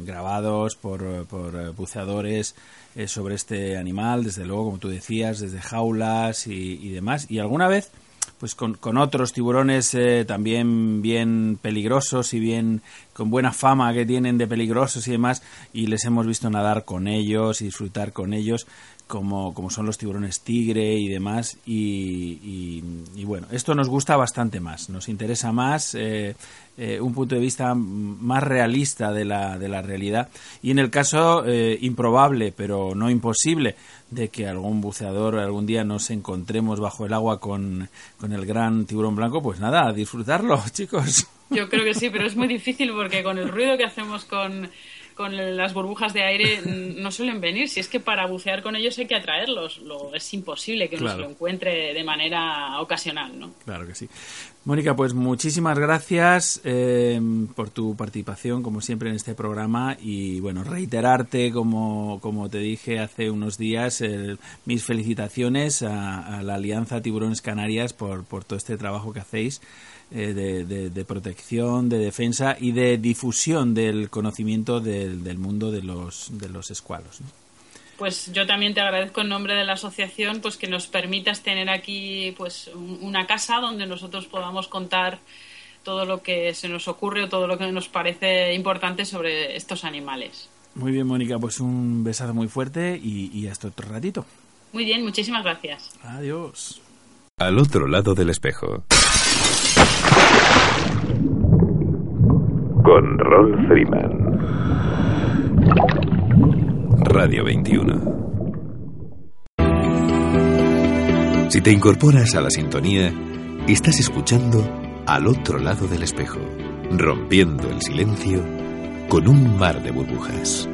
grabados por, por eh, buceadores sobre este animal, desde luego, como tú decías, desde jaulas y demás, y alguna vez pues con, con otros tiburones eh, también bien peligrosos y bien con buena fama que tienen de peligrosos y demás y les hemos visto nadar con ellos y disfrutar con ellos como, como son los tiburones tigre y demás. Y, y, bueno, esto nos gusta bastante más, nos interesa más eh, eh, un punto de vista más realista de la, de la realidad. Y en el caso eh, improbable, pero no imposible, de que algún buceador algún día nos encontremos bajo el agua con, con el gran tiburón blanco, pues nada, a disfrutarlo, chicos. Yo creo que sí, pero es muy difícil porque con el ruido que hacemos con con las burbujas de aire no suelen venir. Si es que para bucear con ellos hay que atraerlos, lo, es imposible que uno se lo encuentre de manera ocasional, ¿no? Claro que sí. Mónica, pues muchísimas gracias eh, por tu participación, como siempre, en este programa y, bueno, reiterarte, como, como te dije hace unos días, mis felicitaciones a, a, la Alianza Tiburones Canarias por, por todo este trabajo que hacéis. Eh, de, protección, de defensa y de difusión del conocimiento del, mundo de los, de los escualos. Pues yo también te agradezco en nombre de la asociación pues que nos permitas tener aquí pues una casa donde nosotros podamos contar todo lo que se nos ocurre o todo lo que nos parece importante sobre estos animales. Muy bien, Mónica, pues un besazo muy fuerte y, y hasta otro ratito. Muy bien, muchísimas gracias. Adiós. Al otro lado del espejo. Con Ron Freeman. Radio 21. Si te incorporas a la sintonía, estás escuchando al otro lado del espejo, rompiendo el silencio con un mar de burbujas.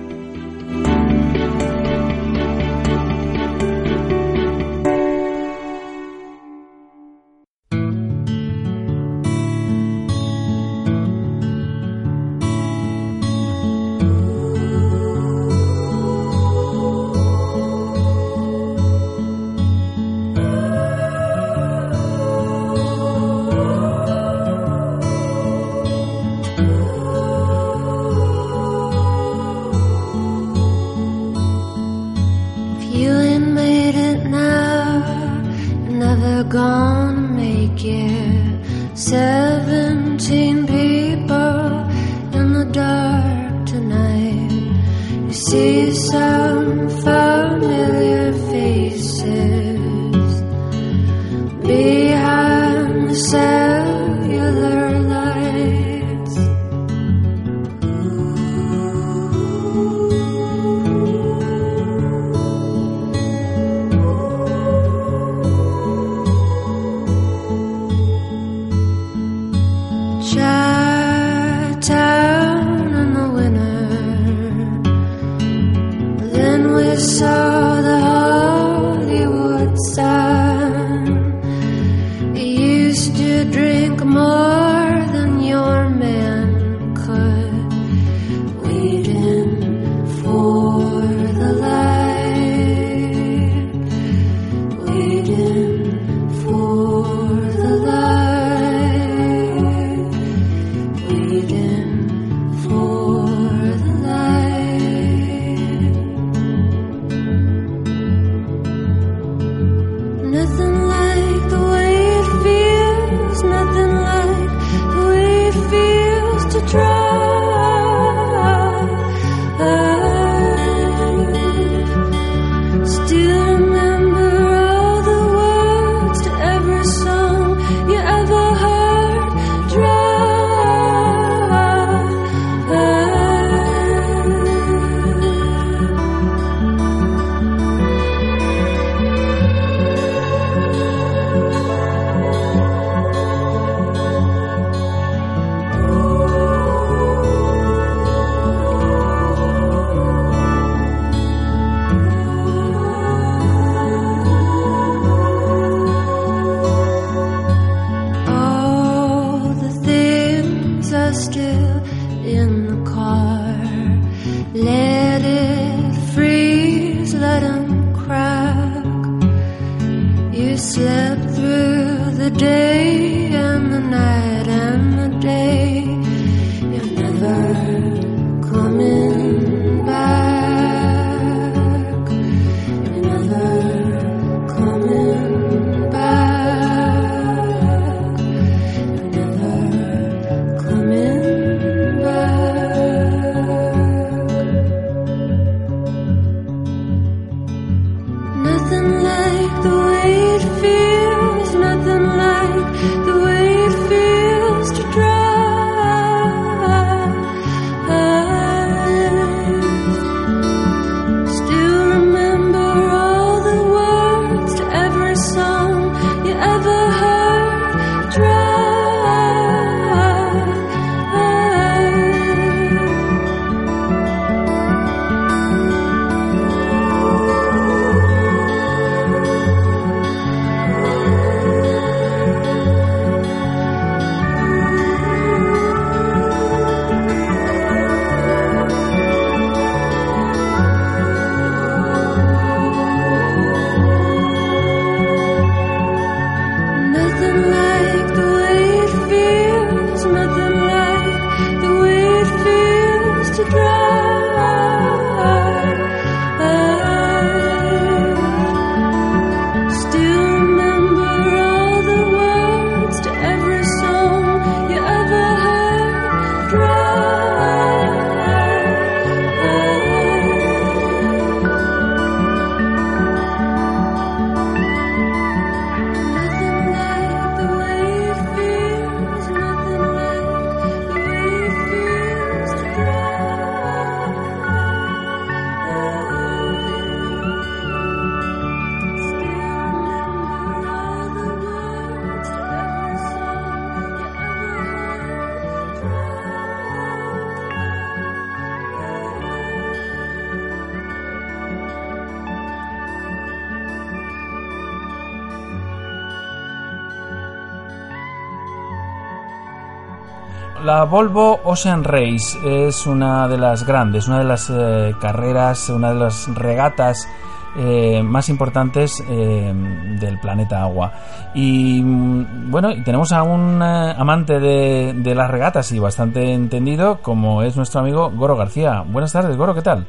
Volvo Ocean Race es una de las grandes, una de las eh, carreras, una de las regatas eh, más importantes eh, del planeta agua. Y mm, bueno, tenemos a un amante de, de, las regatas y bastante entendido, como es nuestro amigo Goro García. Buenas tardes, Goro, ¿qué tal?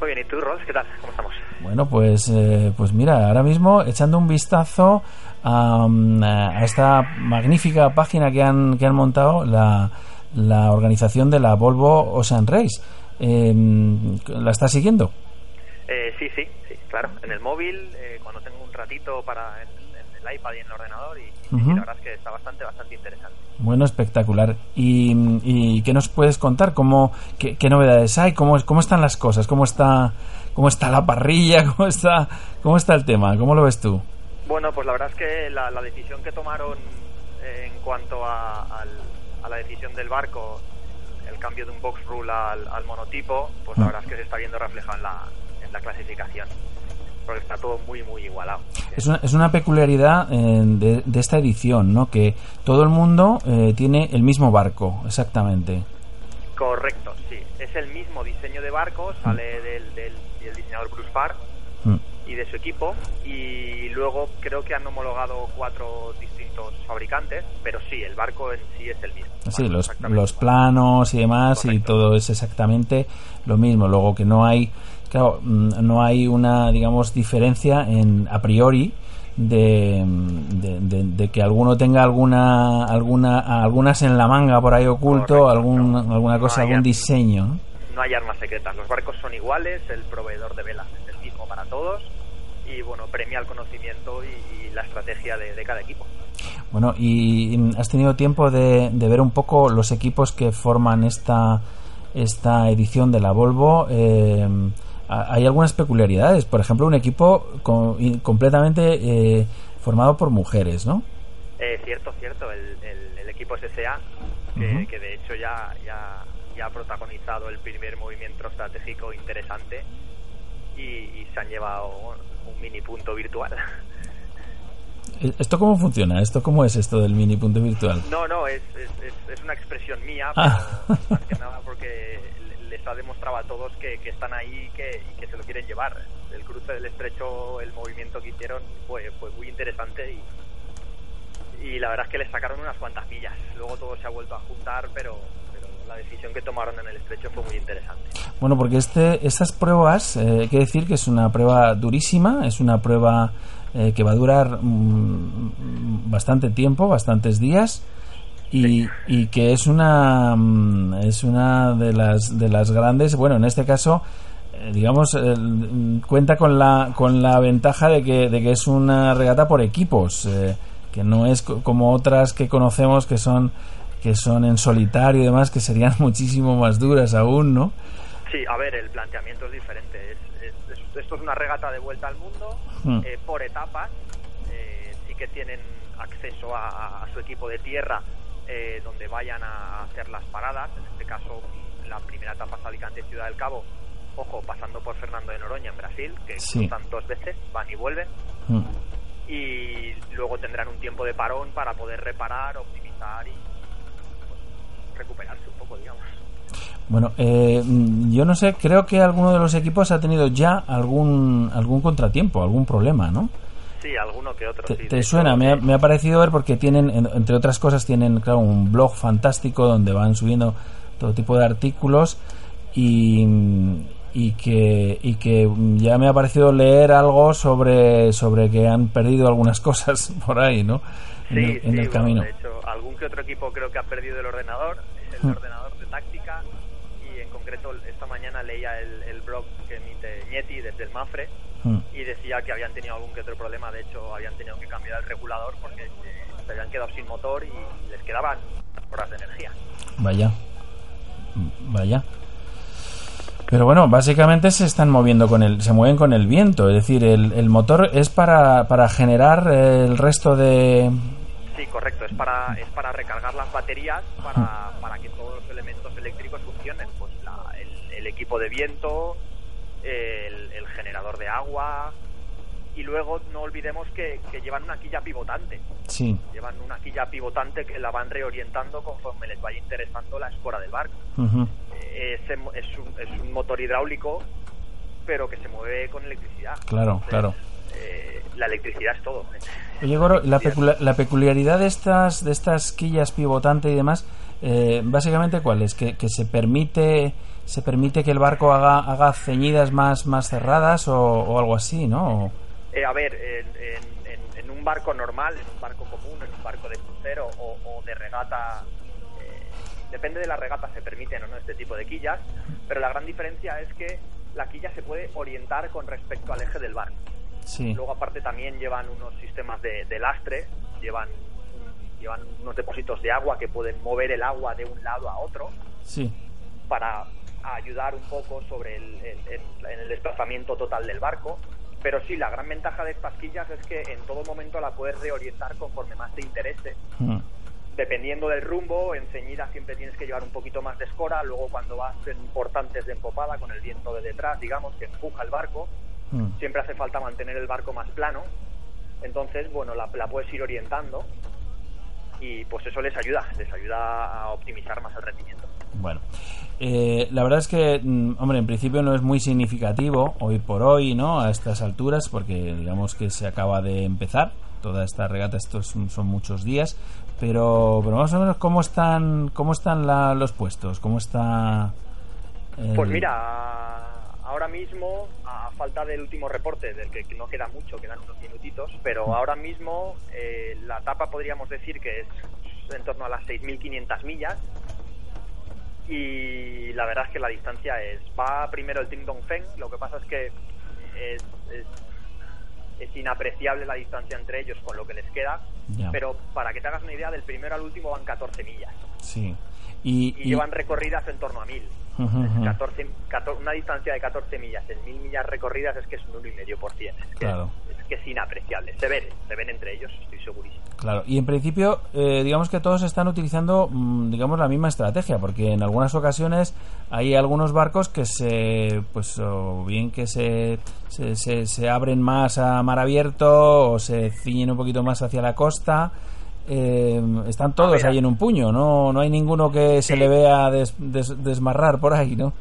Muy bien, ¿y tú, Ros? ¿Qué tal? ¿Cómo estamos? Bueno, pues, pues mira, ahora mismo echando un vistazo a, esta magnífica página que han, que han montado la, la organización de la Volvo Ocean Race. Em, ¿La estás siguiendo? Eh, sí, sí, sí, claro. En el móvil, eh, cuando tengo un ratito para en, el iPad y en el ordenador, y, la verdad es que está bastante, bastante interesante. Bueno, espectacular. ¿Y, y qué nos puedes contar? ¿Cómo, qué, novedades hay? ¿Cómo, ¿Cómo están las cosas? ¿Cómo está, cómo está la parrilla? ¿Cómo está, ¿Cómo está el tema? ¿Cómo lo ves tú? Bueno, pues la verdad es que la, decisión que tomaron en cuanto a, la decisión del barco, el cambio de un box rule al, monotipo, pues la mm. verdad es que se está viendo reflejado en la, en la clasificación porque está todo muy muy igualado. Es una, es una peculiaridad eh, de, esta edición, ¿no? Que todo el mundo eh, tiene el mismo barco, exactamente. Correcto, sí. Es el mismo diseño de barco, sale mm. del, del, diseñador Bruce Parr. Mm y de su equipo y luego creo que han homologado cuatro distintos fabricantes, pero sí, el barco en sí es el mismo. Sí, los, los planos y demás y todo es exactamente lo mismo. Luego que no hay, claro, mm, no hay una, digamos, diferencia en a priori de, de, que alguno tenga alguna, alguna, algunas en la manga por ahí oculto, algún, alguna cosa, algún diseño. No hay armas secretas, los barcos son iguales, el proveedor de velas es el mismo para todos y bueno, premia el conocimiento y, la estrategia de, cada equipo. Bueno, ¿y has tenido tiempo de, ver un poco los equipos que forman esta, esta edición de la Volvo? Eh, hay algunas peculiaridades, por ejemplo, un equipo completamente eh, formado por mujeres, ¿no? Eh, cierto, cierto, el, equipo SSA, que, que, de hecho ya, ya, ya ha protagonizado el primer movimiento estratégico interesante y, y se han llevado un mini punto virtual. ¿Esto cómo funciona? ¿Esto cómo es esto del mini punto virtual? No, no, es, es, una expresión mía, ah. más que nada porque les ha demostrado a todos que, están ahí y que, que, se lo quieren llevar. El cruce del estrecho, el movimiento que hicieron fue, fue muy interesante y, y la verdad es que les sacaron unas cuantas millas. Luego todo se ha vuelto a juntar, pero, la decisión que tomaron en el estrecho fue muy interesante. Bueno, porque este, estas pruebas, eh, hay que decir que es una prueba durísima, es una prueba eh, que va a durar mm, bastante tiempo, bastantes días. Y, y, que es una mm, es una de las de las grandes bueno en este caso eh, digamos cuenta con la con la ventaja de que, de que es una regata por equipos que no es como otras que conocemos que son que son en solitario y demás, que serían muchísimo más duras aún, ¿no? Sí, a ver, el planteamiento es diferente. esto es una regata de vuelta al mundo hmm. eh, por etapas. Eh, sí que tienen acceso a, su equipo de tierra eh, donde vayan a hacer las paradas. En este caso, la primera etapa es Alicante Ciudad del Cabo. Ojo, pasando por Fernando de Noroña en Brasil, que sí. dos veces, van y vuelven. Hmm. Y luego tendrán un tiempo de parón para poder reparar, optimizar y recuperarse un poco, digamos. Bueno, eh, yo no sé, creo que alguno de los equipos ha tenido ya algún algún contratiempo, algún problema, ¿no? Sí, alguno que otro. ¿Te, suena? Me ha, parecido ver porque tienen, entre otras cosas, tienen claro, un blog fantástico donde van subiendo todo tipo de artículos y, y que, y que ya me ha parecido leer algo sobre, sobre que han perdido algunas cosas por ahí, ¿no? en el, camino. de hecho, algún que otro equipo creo que ha perdido el ordenador, el mm. ordenador de táctica, y en concreto esta mañana leía el, blog que emite Nieti desde el Mafre mm. y decía que habían tenido algún que otro problema, de hecho habían tenido que cambiar el regulador porque eh, se habían quedado sin motor y les quedaban horas de energía. Vaya, vaya. Pero bueno, básicamente se están moviendo con el, se mueven con el viento, es decir, el, el motor es para, para generar el resto de, Sí, correcto. Es para, es para recargar las baterías para, para que todos los elementos eléctricos funcionen. Pues el, equipo de viento, el, generador de agua, y luego no olvidemos que, llevan una quilla pivotante. Sí. Llevan una quilla pivotante que la van reorientando conforme les vaya interesando la espora del barco. es, es, un, motor hidráulico, pero que se mueve con electricidad. Claro, claro. Eh, la electricidad es todo. Oye, Goro, la, la, peculiaridad de estas, de estas quillas pivotante y demás, eh, básicamente, ¿cuál es? Que, que se permite se permite que el barco haga, haga ceñidas más, más cerradas o, algo así, ¿no? Eh, a ver, en, un barco normal, en un barco común, en un barco de crucero o, de regata, eh, depende de la regata se permiten o no este tipo de quillas, pero la gran diferencia es que la quilla se puede orientar con respecto al eje del barco. Sí. Luego aparte también llevan unos sistemas de, de lastre, llevan llevan unos depósitos de agua que pueden mover el agua de un lado a otro. Sí. Para, ayudar un poco sobre el, en el desplazamiento total del barco. Pero sí, la gran ventaja de estas quillas es que en todo momento la puedes reorientar conforme más te interese. Mm. Dependiendo del rumbo, en ceñida siempre tienes que llevar un poquito más de escora, luego cuando vas en portantes de empopada con el viento de detrás, digamos, que empuja el barco, mm. siempre hace falta mantener el barco más plano. Entonces, bueno, la, la puedes ir orientando y pues eso les ayuda, les ayuda a optimizar más el rendimiento. Bueno, eh, la verdad es que, mm, hombre, en principio no es muy significativo hoy por hoy, ¿no? A estas alturas, porque digamos que se acaba de empezar toda esta regata, estos son muchos días, pero, pero más o menos cómo están, cómo están los puestos, cómo está. Pues mira, ahora mismo, falta del último reporte, del que no queda mucho, quedan unos minutitos, pero mm. ahora mismo eh, la etapa podríamos decir que es en torno a las 6.500 millas. Y la verdad es que la distancia es va primero el Ting Dong Feng lo que pasa es que es, es, inapreciable la distancia entre ellos con lo que les queda pero para que te hagas una idea del primero al último van 14 millas. Sí. Y, llevan recorridas en torno a 1000 una distancia de 14 millas en 1000 millas recorridas es que es un 1,5% claro que es inapreciable. Se ven, se ven entre ellos, estoy segurísimo. Claro, y en principio, eh, digamos que todos están utilizando, mm, digamos, la misma estrategia, porque en algunas ocasiones hay algunos barcos que se, pues, o bien que se, se, se, abren más a mar abierto o se ciñen un poquito más hacia la costa. Eh, están todos ahí en un puño, no, no hay ninguno que se le vea desmarrar por ahí, ¿no?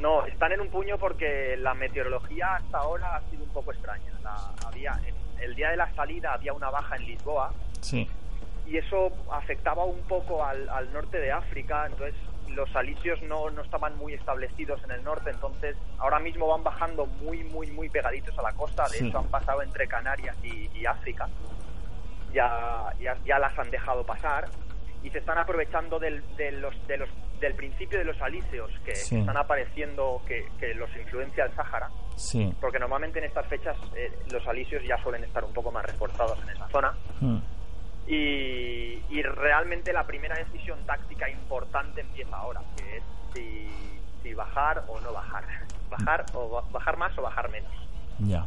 No, están en un puño porque la meteorología hasta ahora ha sido un poco extraña. había el día de la salida había una baja en Lisboa. Sí. Y eso afectaba un poco al, norte de África, entonces los alisios no, no, estaban muy establecidos en el norte, entonces ahora mismo van bajando muy, muy, muy pegaditos a la costa, de hecho han pasado entre Canarias y, África, ya, ya, ya, las han dejado pasar y se están aprovechando del, de los, de los del principio de los alíseos que, están apareciendo, que, los influencia el Sáhara, sí. porque normalmente en estas fechas eh, los alíseos ya suelen estar un poco más reforzados en esa zona. Hmm. Y, y, realmente la primera decisión táctica importante empieza ahora, que es si, bajar o no bajar. Bajar o bajar más o bajar menos. Ya.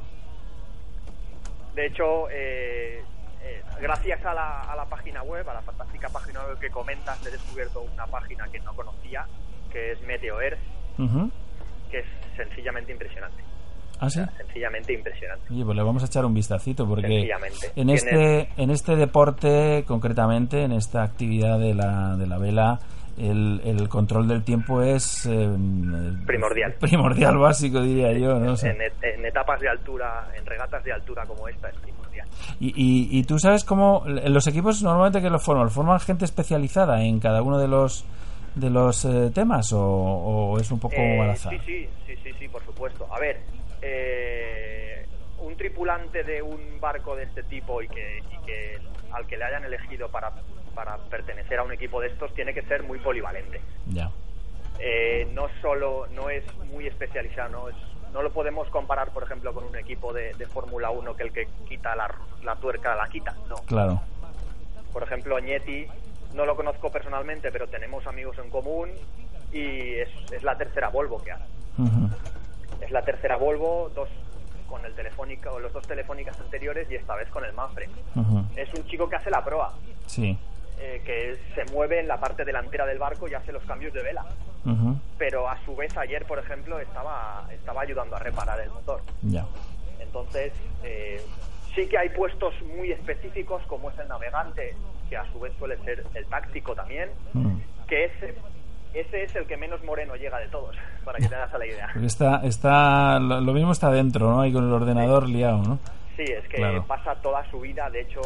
De hecho, eh, eh, gracias a la, a la, página web, a la fantástica página web que comentas, he descubierto una página que no conocía, que es Meteo que es sencillamente impresionante. ¿Ah, sí? sencillamente impresionante. Oye, pues le vamos a echar un vistacito porque en este, en este deporte, concretamente, en esta actividad de la, de la vela, el, el control del tiempo es eh, primordial. Primordial, básico, diría yo. ¿no? En, en, etapas de altura, en regatas de altura como esta, es primordial. Y, y, tú sabes cómo los equipos normalmente que los forman, ¿forman gente especializada en cada uno de los de los eh, temas o, es un poco eh, al azar? Sí, sí, sí, sí, por supuesto. A ver, un tripulante de un barco de este tipo y que, y que al que le hayan elegido para para pertenecer a un equipo de estos tiene que ser muy polivalente. Ya. Eh, no solo, no es muy especializado, no, es, no lo podemos comparar, por ejemplo, con un equipo de, Fórmula 1 que el que quita la, la, tuerca la quita, no. Claro. Por ejemplo, Agneti, no lo conozco personalmente, pero tenemos amigos en común y es, es la tercera Volvo que hace. Es la tercera Volvo, dos con el telefónica o los dos telefónicas anteriores y esta vez con el Manfred. Es un chico que hace la proa. Sí. Eh, que se mueve en la parte delantera del barco y hace los cambios de vela. Pero a su vez ayer, por ejemplo, estaba, estaba ayudando a reparar el motor. Ya. Entonces, eh, sí que hay puestos muy específicos, como es el navegante, que a su vez suele ser el táctico también, mm. que ese, ese es el que menos moreno llega de todos, para que te hagas la idea. está, está, lo mismo está dentro, ¿no? Ahí con el ordenador liado, ¿no? Sí, es que pasa toda su vida, de hecho,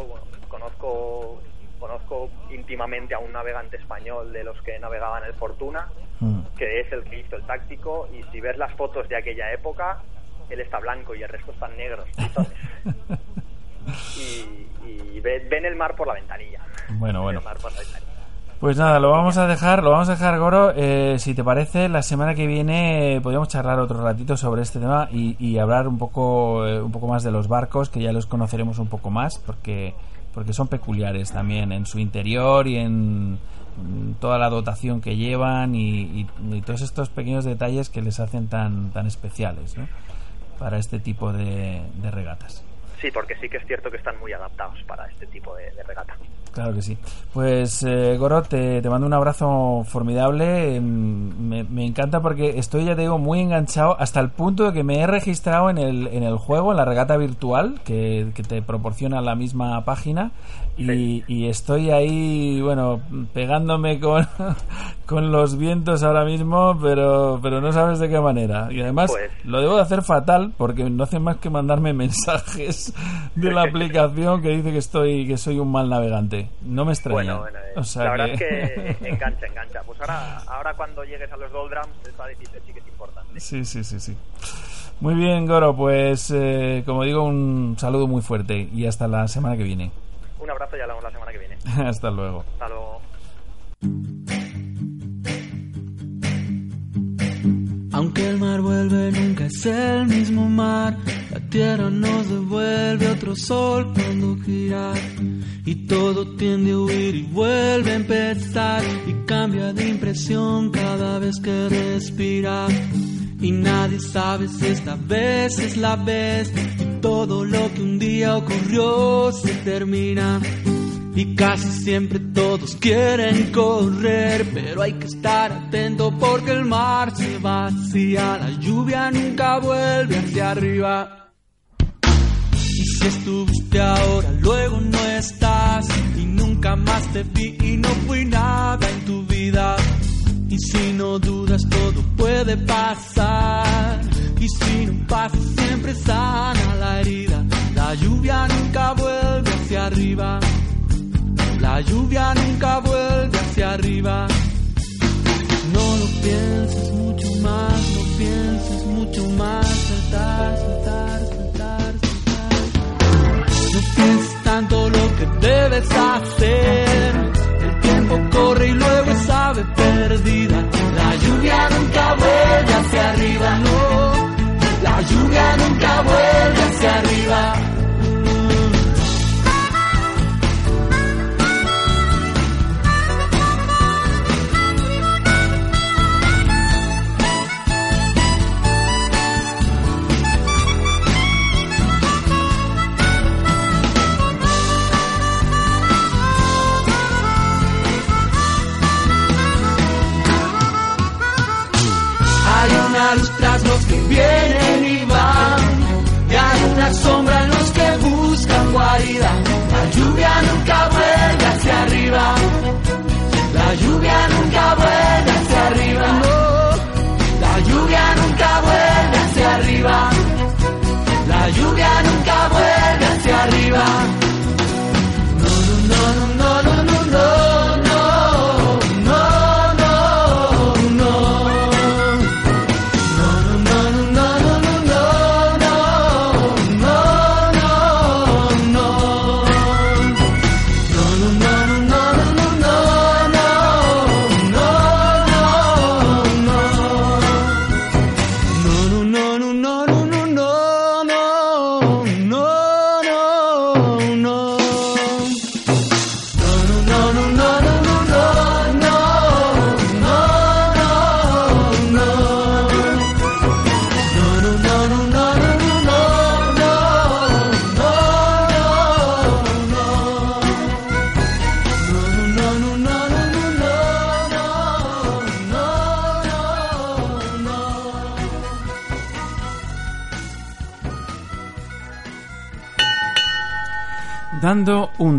conozco conozco íntimamente a un navegante español de los que navegaban el Fortuna, mm. que es el que hizo el táctico, y si ves las fotos de aquella época, él está blanco y el resto están negros. y, y ven el mar por la ventanilla. Bueno, bueno. Pues nada, lo vamos a dejar, lo vamos a dejar, Goro. Eh, si te parece, la semana que viene podríamos charlar otro ratito sobre este tema y, hablar un poco, eh, un poco más de los barcos, que ya los conoceremos un poco más, porque, porque son peculiares también en su interior y en toda la dotación que llevan y, todos estos pequeños detalles que les hacen tan, tan especiales ¿no? para este tipo de, regatas. Sí, porque sí que es cierto que están muy adaptados para este tipo de, regata. Claro que sí. Pues eh, Goro, te, mando un abrazo formidable. Em, me, encanta porque estoy, ya te digo, muy enganchado hasta el punto de que me he registrado en el, en el juego, en la regata virtual que te proporciona la misma página. Y, estoy ahí, bueno, pegándome con, con los vientos ahora mismo, pero, pero no sabes de qué manera. Y además pues lo debo de hacer fatal porque no hace más que mandarme mensajes de la aplicación que dice que estoy que soy un mal navegante. No me extraña. Bueno, eh, la verdad es que engancha, engancha. Pues ahora, ahora cuando llegues a los doldrums, esa decisión sí que es importante. Sí, sí, sí, sí. Muy bien, Goro, pues eh, como digo, un saludo muy fuerte y hasta la semana que viene. Un abrazo y hablamos la semana que viene. Hasta luego. Hasta luego. Aunque el mar vuelve, nunca es el mismo mar. La tierra nos devuelve otro sol cuando gira. Y todo tiende a huir y vuelve a empezar. Y cambia de impresión cada vez que respira. Y nadie sabe si esta vez es la vez todo lo que un día ocurrió se termina. Y casi siempre todos quieren correr, pero hay que estar atento porque el mar se vacía, la lluvia nunca vuelve hacia arriba. Y si estuviste ahora, luego no estás, y nunca más te vi y no fui nada en tu vida. Y si no dudas, todo puede pasar. Y si no pasa, siempre sana la herida. La lluvia nunca vuelve hacia arriba. La lluvia nunca vuelve hacia arriba. No lo pienses mucho más, no pienses mucho más. Saltar, saltar, saltar, saltar. No pienses tanto lo que debes hacer corre y luego es ave perdida. La lluvia nunca vuelve hacia arriba, no. La lluvia nunca vuelve hacia arriba. Los que vienen y van. Y hay una sombra los que buscan guarida. La lluvia nunca vuelve hacia arriba. La lluvia nunca vuelve hacia arriba. La lluvia nunca vuelve hacia arriba. La lluvia nunca vuelve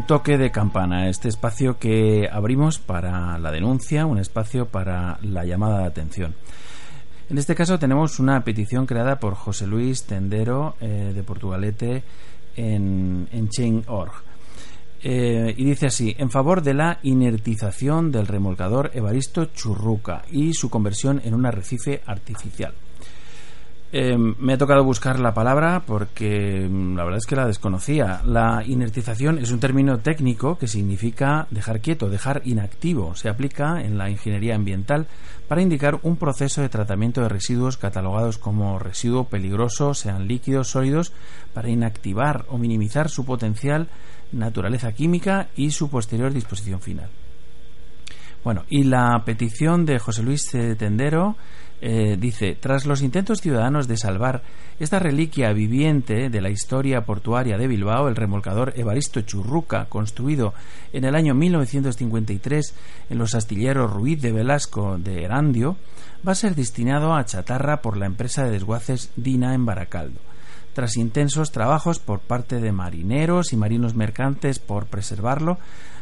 toque de campana, este espacio que abrimos para la denuncia, un espacio para la llamada de atención. En este caso tenemos una petición creada por José Luis Tendero eh, de Portugalete en, en Chain.org. Eh, y dice así, en favor de la inertización del remolcador Evaristo Churruca y su conversión en un arrecife artificial. Em, me ha tocado buscar la palabra porque mm, la verdad es que la desconocía. La inertización es un término técnico que significa dejar quieto, dejar inactivo. Se aplica en la ingeniería ambiental para indicar un proceso de tratamiento de residuos catalogados como residuo peligroso, sean líquidos, sólidos, para inactivar o minimizar su potencial naturaleza química y su posterior disposición final. Bueno, y la petición de José Luis Tendero eh, dice, tras los intentos ciudadanos de salvar esta reliquia viviente de la historia portuaria de Bilbao, el remolcador Evaristo Churruca, construido en el año 1953 en los astilleros Ruiz de Velasco de Erandio, va a ser destinado a chatarra por la empresa de desguaces Dina en Baracaldo. Tras intensos trabajos por parte de marineros y marinos mercantes por preservarlo,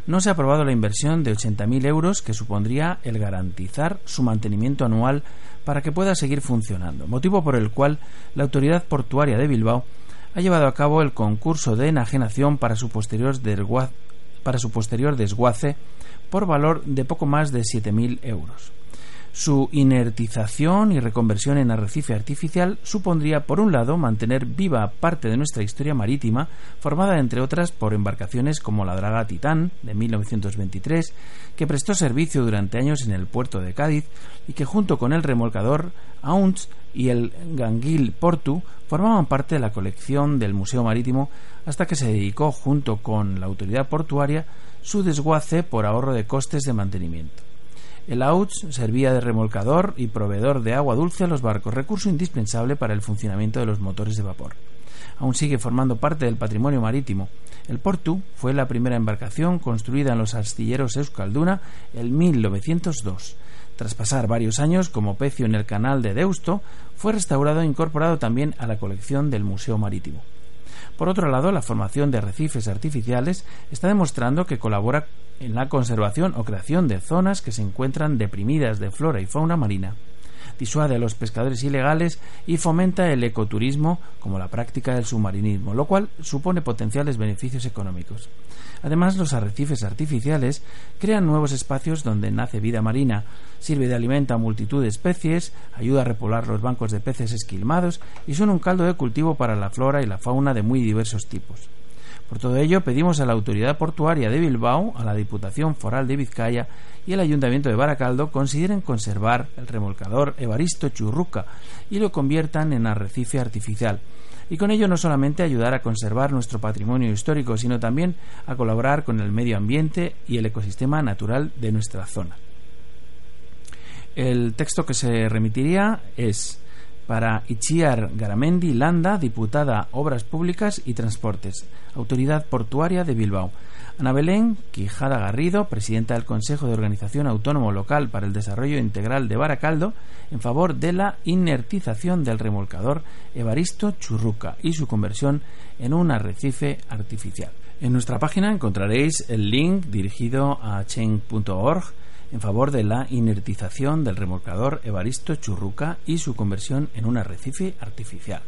no se ha aprobado la inversión de 80.000 euros que supondría el garantizar su mantenimiento anual para que pueda seguir funcionando, motivo por el cual la Autoridad Portuaria de Bilbao ha llevado a cabo el concurso de enajenación para su posterior, para su posterior desguace por valor de poco más de 7.000 euros. Su inertización y reconversión en arrecife artificial supondría, por un lado, mantener viva parte de nuestra historia marítima, formada entre otras por embarcaciones como la Draga Titán de 1923, que prestó servicio durante años en el puerto de Cádiz y que junto con el remolcador Aunts y el Ganguil Portu formaban parte de la colección del Museo Marítimo hasta que se dedicó junto con la autoridad portuaria su desguace por ahorro de costes de mantenimiento. El AUTS servía de remolcador y proveedor de agua dulce a los barcos, recurso indispensable para el funcionamiento de los motores de vapor. Aún sigue formando parte del patrimonio marítimo. El Portu fue la primera embarcación construida en los astilleros Euskalduna en 1902. Tras pasar varios años como pecio en el canal de Deusto, fue restaurado e incorporado también a la colección del Museo Marítimo. Por otro lado, la formación de arrecifes artificiales está demostrando que colabora en la conservación o creación de zonas que se encuentran deprimidas de flora y fauna marina disuade a los pescadores ilegales y fomenta el ecoturismo como la práctica del submarinismo, lo cual supone potenciales beneficios económicos. Además, los arrecifes artificiales crean nuevos espacios donde nace vida marina, sirve de alimento a multitud de especies, ayuda a repoblar los bancos de peces esquilmados y son un caldo de cultivo para la flora y la fauna de muy diversos tipos. Por todo ello, pedimos a la Autoridad Portuaria de Bilbao, a la Diputación Foral de Vizcaya y el Ayuntamiento de Baracaldo consideren conservar el remolcador Evaristo Churruca y lo conviertan en arrecife artificial. Y con ello no solamente ayudar a conservar nuestro patrimonio histórico, sino también a colaborar con el medio ambiente y el ecosistema natural de nuestra zona. El texto que se remitiría es para Ichiar Garamendi Landa, diputada Obras Públicas y Transportes, Autoridad Portuaria de Bilbao. Ana Belén Quijada Garrido, presidenta del Consejo de Organización Autónomo Local para el Desarrollo Integral de Baracaldo, en favor de la inertización del remolcador Evaristo Churruca y su conversión en un arrecife artificial. En nuestra página encontraréis el link dirigido a chen.org en favor de la inertización del remolcador Evaristo Churruca y su conversión en un arrecife artificial.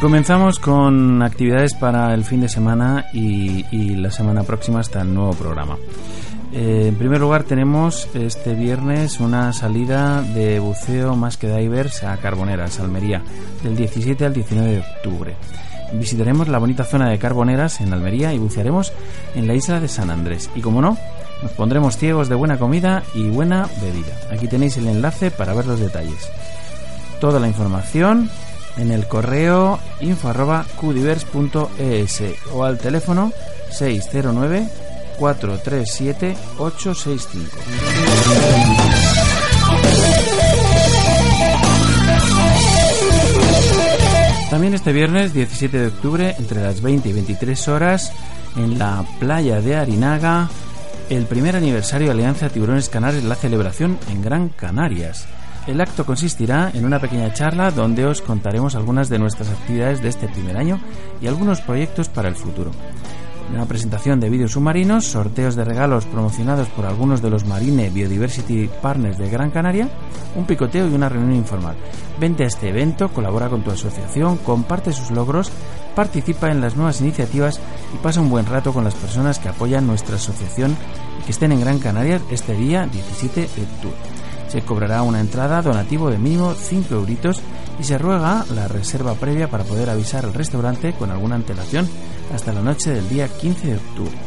Comenzamos con actividades para el fin de semana y, la semana próxima hasta el nuevo programa. Eh, en primer lugar tenemos este viernes una salida de buceo más que divers a Carboneras, Almería, del 17 al 19 de octubre. Visitaremos la bonita zona de Carboneras en Almería y bucearemos en la isla de San Andrés. Y como no, nos pondremos ciegos de buena comida y buena bebida. Aquí tenéis el enlace para ver los detalles. Toda la información en el correo info.qdiverse.es o al teléfono 609 437 865. También este viernes 17 de octubre, entre las 20 y 23 horas, en la playa de Arinaga, el primer aniversario de Alianza Tiburones Canarias, la celebración en Gran Canarias. El acto consistirá en una pequeña charla donde os contaremos algunas de nuestras actividades de este primer año y algunos proyectos para el futuro una presentación de vídeos submarinos, sorteos de regalos promocionados por algunos de los Marine Biodiversity Partners de Gran Canaria, un picoteo y una reunión informal. Vente a este evento, colabora con tu asociación, comparte sus logros, participa en las nuevas iniciativas y pasa un buen rato con las personas que apoyan nuestra asociación y que estén en Gran Canaria este día 17 de octubre. Se cobrará una entrada donativo de mínimo 5 euritos y se ruega la reserva previa para poder avisar al restaurante con alguna antelación hasta la noche del día 15 de octubre.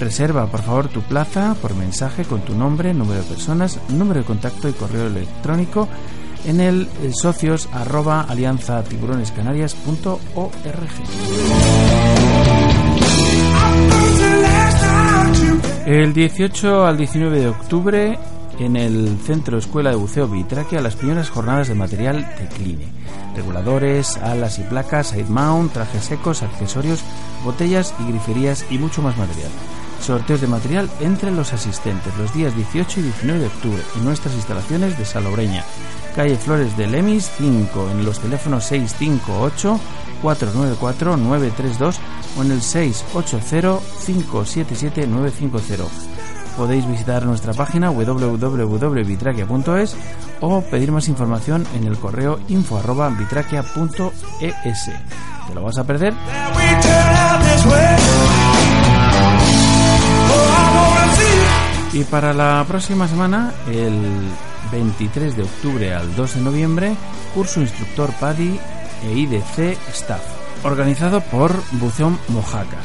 Reserva por favor tu plaza por mensaje con tu nombre, número de personas, número de contacto y correo electrónico en el socios arroba alianza El 18 al 19 de octubre en el Centro Escuela de Buceo Vitraquia las primeras jornadas de material de cline. Reguladores, alas y placas, side mount, trajes secos, accesorios, botellas y griferías y mucho más material. Sorteos de material entre los asistentes los días 18 y 19 de octubre en nuestras instalaciones de Salobreña, calle Flores de Lemis 5, en los teléfonos 658 494 932 o en el 680 577 950 podéis visitar nuestra página www.vitraquia.es o pedir más información en el correo info@vitraquia.es. ¿Te lo vas a perder? Y para la próxima semana, el 23 de octubre al 2 de noviembre, curso instructor PADI e IDC Staff, organizado por Buceón Mojaca.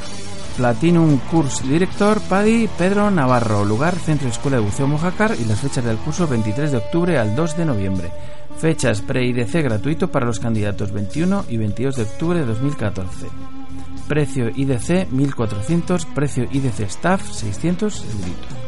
Platinum Course Director Paddy Pedro Navarro, lugar Centro Escuela de Buceo Mojácar y las fechas del curso 23 de octubre al 2 de noviembre. Fechas pre-IDC gratuito para los candidatos 21 y 22 de octubre de 2014. Precio IDC 1400, precio IDC Staff 600 euros.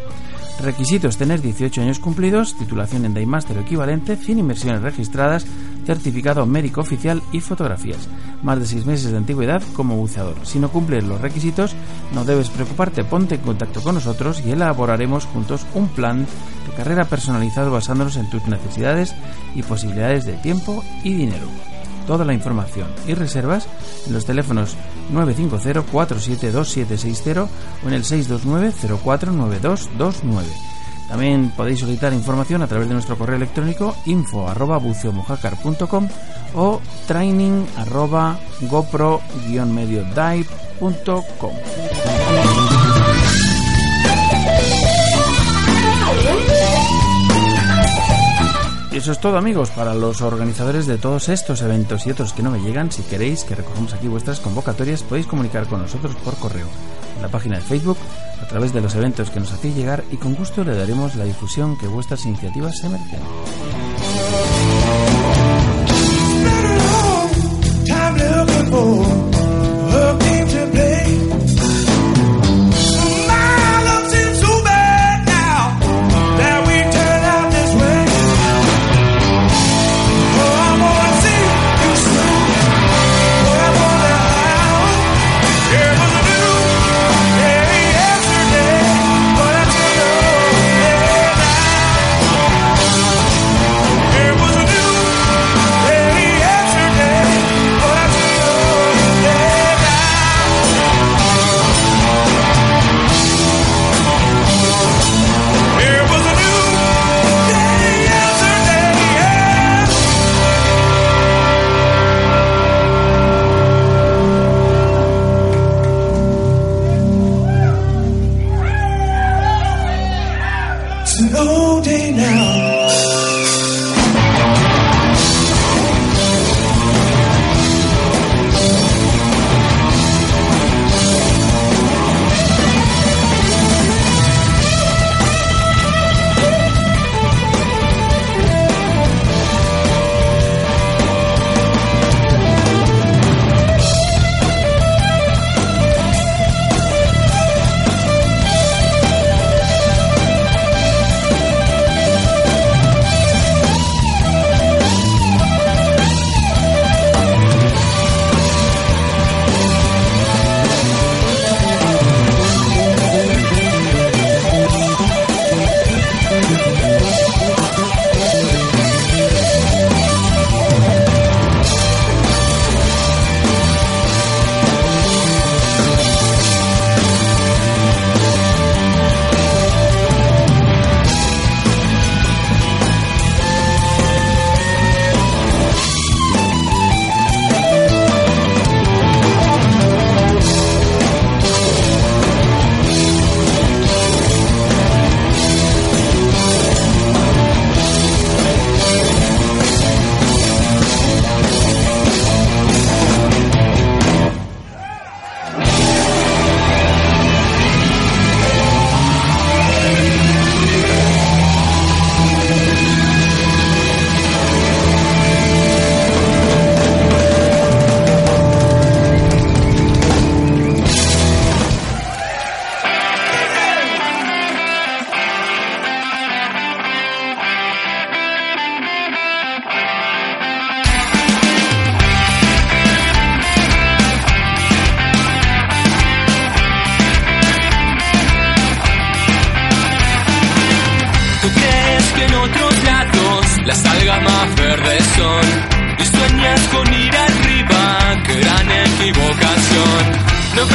Requisitos: tener 18 años cumplidos, titulación en Daymaster o equivalente, 100 inversiones registradas, certificado médico oficial y fotografías. Más de 6 meses de antigüedad como buceador. Si no cumples los requisitos, no debes preocuparte, ponte en contacto con nosotros y elaboraremos juntos un plan de carrera personalizado basándonos en tus necesidades y posibilidades de tiempo y dinero toda la información y reservas en los teléfonos 950-472760 o en el 629-049229. También podéis solicitar información a través de nuestro correo electrónico info arroba o training arroba gopro-medio-dive.com. Y eso es todo amigos, para los organizadores de todos estos eventos y otros que no me llegan, si queréis que recojamos aquí vuestras convocatorias, podéis comunicar con nosotros por correo, en la página de Facebook, a través de los eventos que nos hacéis llegar y con gusto le daremos la difusión que vuestras iniciativas se merecen.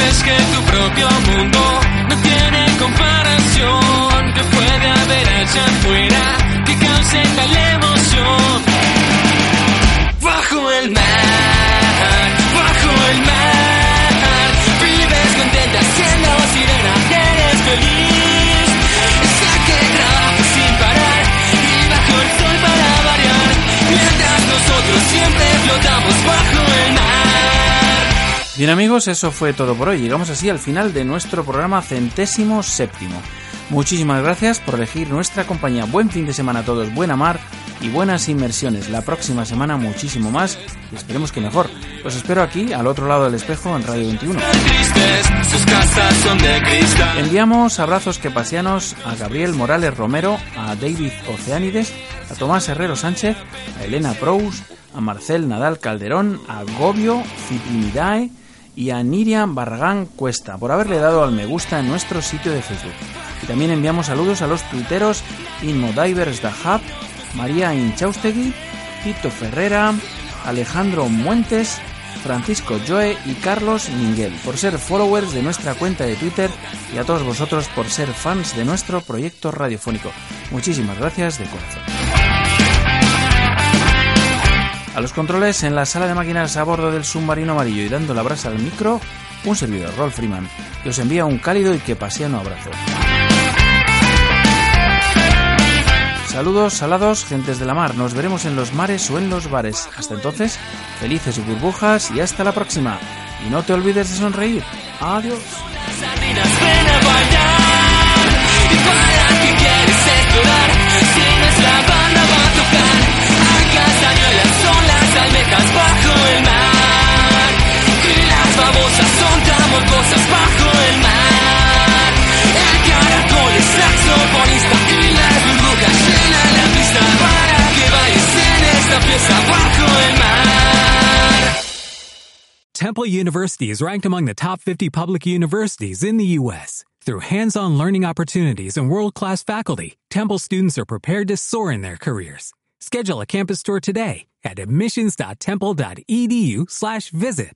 Ves que tu propio mundo Bien amigos, eso fue todo por hoy. Llegamos así al final de nuestro programa centésimo séptimo. Muchísimas gracias por elegir nuestra compañía. Buen fin de semana a todos, buena mar y buenas inmersiones. La próxima semana muchísimo más y esperemos que mejor. Los espero aquí, al otro lado del espejo, en Radio 21. Tristes, sus casas son de cristal. Enviamos abrazos quepasianos a Gabriel Morales Romero, a David Oceánides, a Tomás Herrero Sánchez, a Elena Prous, a Marcel Nadal Calderón, a Gobio Ciprinidae y a Niriam Barragán Cuesta por haberle dado al me gusta en nuestro sitio de Facebook. Y también enviamos saludos a los tuiteros Inmodivers da Hub, María Inchaustegui, Tito Ferrera, Alejandro Muentes, Francisco Joe y Carlos Minguel por ser followers de nuestra cuenta de Twitter y a todos vosotros por ser fans de nuestro proyecto radiofónico. Muchísimas gracias de corazón. A los controles en la sala de máquinas a bordo del submarino amarillo y dando la brasa al micro, un servidor, Rolf Freeman, que os envía un cálido y que pasiano abrazo. Saludos, salados, gentes de la mar. Nos veremos en los mares o en los bares. Hasta entonces, felices y burbujas y hasta la próxima. Y no te olvides de sonreír. Adiós. Babosas son tramosas bajo el mar. El caracol es saxofonista y las burbujas llenan la pista para que bailes en esta fiesta bajo el mar. Temple University is ranked among the top 50 public universities in the U.S. Through hands-on learning opportunities and world-class faculty, Temple students are prepared to soar in their careers. Schedule a campus tour today at admissions.temple.edu/visit.